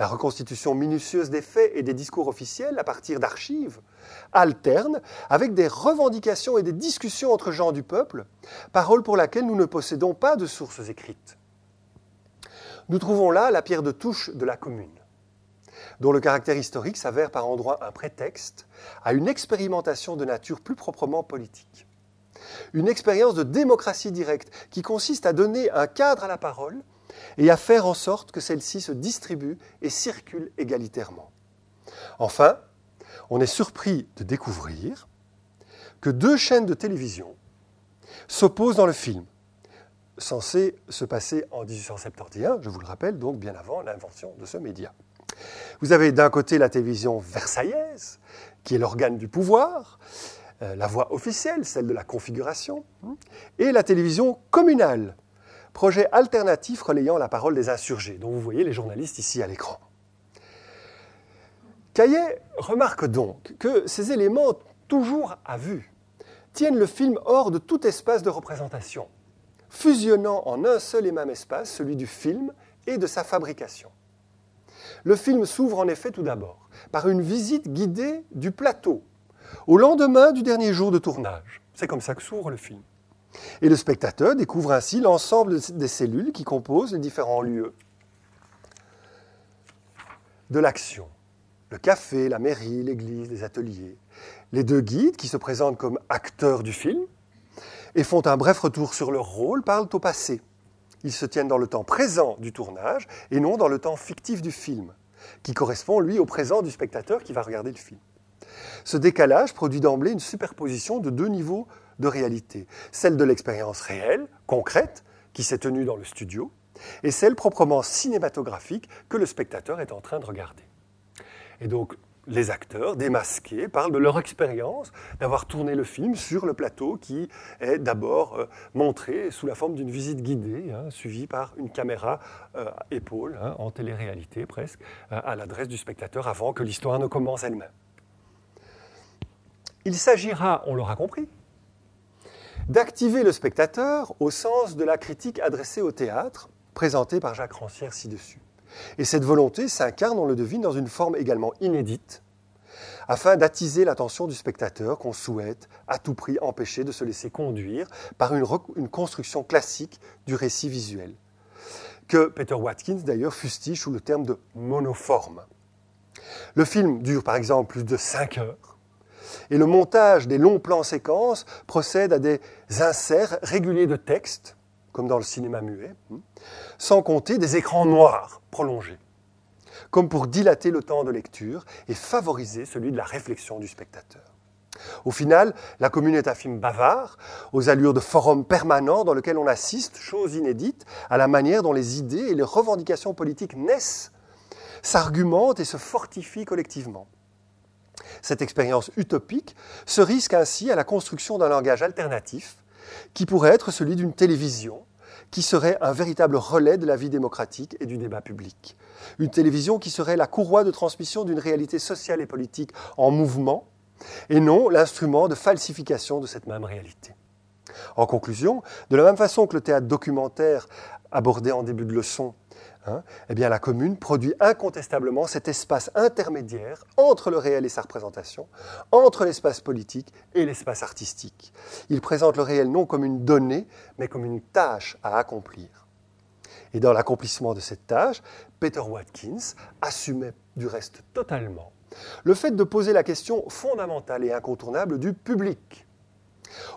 La reconstitution minutieuse des faits et des discours officiels à partir d'archives alterne avec des revendications et des discussions entre gens du peuple, parole pour laquelle nous ne possédons pas de sources écrites. Nous trouvons là la pierre de touche de la commune, dont le caractère historique s'avère par endroits un prétexte à une expérimentation de nature plus proprement politique une expérience de démocratie directe qui consiste à donner un cadre à la parole et à faire en sorte que celle-ci se distribue et circule égalitairement. Enfin, on est surpris de découvrir que deux chaînes de télévision s'opposent dans le film, censé se passer en 1871, je vous le rappelle, donc bien avant l'invention de ce média. Vous avez d'un côté la télévision versaillaise, qui est l'organe du pouvoir, euh, la voix officielle, celle de la configuration, hein, et la télévision communale, projet alternatif relayant la parole des insurgés, dont vous voyez les journalistes ici à l'écran. Caillet remarque donc que ces éléments, toujours à vue, tiennent le film hors de tout espace de représentation, fusionnant en un seul et même espace celui du film et de sa fabrication. Le film s'ouvre en effet tout d'abord par une visite guidée du plateau au lendemain du dernier jour de tournage. C'est comme ça que s'ouvre le film. Et le spectateur découvre ainsi l'ensemble des cellules qui composent les différents lieux de l'action. Le café, la mairie, l'église, les ateliers. Les deux guides, qui se présentent comme acteurs du film, et font un bref retour sur leur rôle, parlent au passé. Ils se tiennent dans le temps présent du tournage et non dans le temps fictif du film, qui correspond, lui, au présent du spectateur qui va regarder le film. Ce décalage produit d'emblée une superposition de deux niveaux de réalité. Celle de l'expérience réelle, concrète, qui s'est tenue dans le studio, et celle proprement cinématographique que le spectateur est en train de regarder. Et donc, les acteurs, démasqués, parlent de leur expérience d'avoir tourné le film sur le plateau qui est d'abord euh, montré sous la forme d'une visite guidée, hein, suivie par une caméra euh, épaule, hein, en télé-réalité presque, euh, à l'adresse du spectateur avant que l'histoire ne commence elle-même. Il s'agira, on l'aura compris, d'activer le spectateur au sens de la critique adressée au théâtre, présentée par Jacques Rancière ci-dessus. Et cette volonté s'incarne, on le devine, dans une forme également inédite, afin d'attiser l'attention du spectateur qu'on souhaite à tout prix empêcher de se laisser conduire par une, construction classique du récit visuel, que Peter Watkins d'ailleurs fustige sous le terme de monoforme. Le film dure par exemple plus de 5 heures, et le montage des longs plans séquences procède à des inserts réguliers de texte, comme dans le cinéma muet, hmm, sans compter des écrans noirs prolongés, comme pour dilater le temps de lecture et favoriser celui de la réflexion du spectateur. Au final, La Commune est un film bavard, aux allures de forum permanent dans lequel on assiste, chose inédite, à la manière dont les idées et les revendications politiques naissent, s'argumentent et se fortifient collectivement. Cette expérience utopique se risque ainsi à la construction d'un langage alternatif qui pourrait être celui d'une télévision, qui serait un véritable relais de la vie démocratique et du débat public. Une télévision qui serait la courroie de transmission d'une réalité sociale et politique en mouvement, et non l'instrument de falsification de cette même réalité. En conclusion, de la même façon que le théâtre documentaire abordé en début de leçon Hein, eh bien, la commune produit incontestablement cet espace intermédiaire entre le réel et sa représentation, entre l'espace politique et l'espace artistique. Il présente le réel non comme une donnée, mais comme une tâche à accomplir. Et dans l'accomplissement de cette tâche, Peter Watkins assumait du reste totalement le fait de poser la question fondamentale et incontournable du public,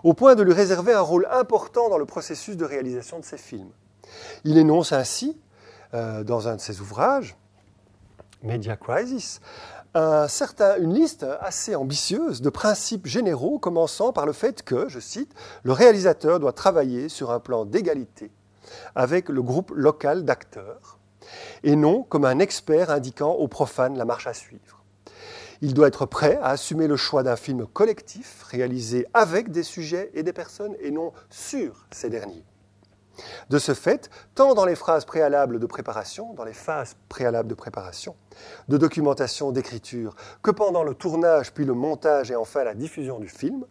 au point de lui réserver un rôle important dans le processus de réalisation de ses films. Il énonce ainsi euh, dans un de ses ouvrages, Media Crisis, une liste assez ambitieuse de principes généraux, commençant par le fait que, je cite, le réalisateur doit travailler sur un plan d'égalité avec le groupe local d'acteurs, et non comme un expert indiquant aux profanes la marche à suivre. Il doit être prêt à assumer le choix d'un film collectif réalisé avec des sujets et des personnes et non sur ces derniers. De ce fait, tant dans les phrases préalables de préparation, dans les phases préalables de préparation, de documentation, d'écriture, que pendant le tournage, puis le montage et enfin la diffusion du film,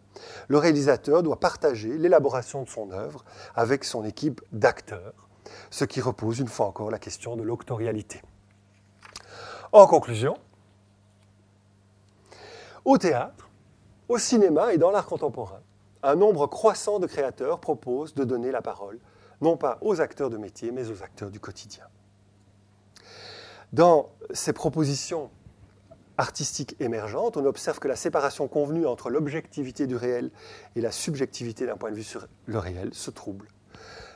le réalisateur doit partager l'élaboration de son œuvre avec son équipe d'acteurs, ce qui repose une fois encore la question de l'octorialité. En conclusion, au théâtre, au cinéma et dans l'art contemporain, un nombre croissant de créateurs proposent de donner la parole non pas aux acteurs de métier, mais aux acteurs du quotidien. Dans ces propositions artistiques émergentes, on observe que la séparation convenue entre l'objectivité du réel et la subjectivité d'un point de vue sur le réel se trouble,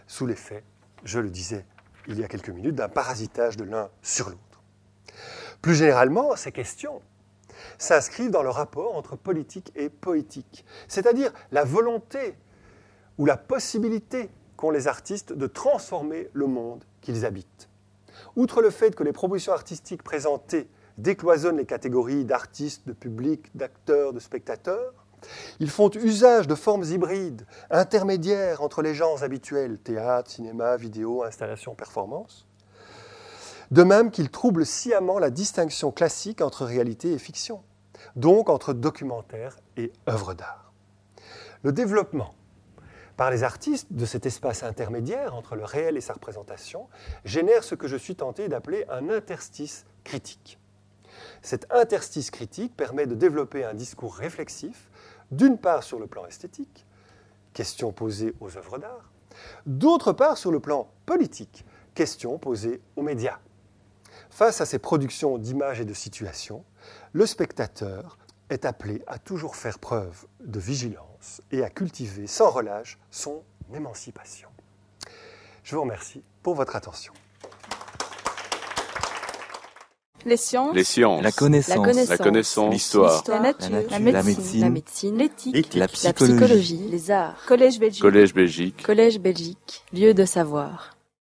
sous l'effet, je le disais il y a quelques minutes, d'un parasitage de l'un sur l'autre. Plus généralement, ces questions s'inscrivent dans le rapport entre politique et poétique, c'est-à-dire la volonté ou la possibilité qu'ont les artistes de transformer le monde qu'ils habitent. Outre le fait que les propositions artistiques présentées décloisonnent les catégories d'artistes, de public, d'acteurs, de spectateurs, ils font usage de formes hybrides, intermédiaires entre les genres habituels, théâtre, cinéma, vidéo, installation, performance. De même qu'ils troublent sciemment la distinction classique entre réalité et fiction, donc entre documentaire et œuvre d'art. Le développement par les artistes de cet espace intermédiaire entre le réel et sa représentation génère ce que je suis tenté d'appeler un interstice critique. Cet interstice critique permet de développer un discours réflexif, d'une part sur le plan esthétique, question posée aux œuvres d'art, d'autre part sur le plan politique, question posée aux médias. Face à ces productions d'images et de situations, le spectateur est appelé à toujours faire preuve de vigilance et à cultiver sans relâche son émancipation. Je vous remercie pour votre attention. Les sciences. Les sciences. La connaissance. La connaissance. L'histoire. La nature. La nature. La La médecine. La médecine. L'éthique. La psychologie. Les arts. Collège Belgique. Collège Belgique. Collège Belgique. Lieu de savoir.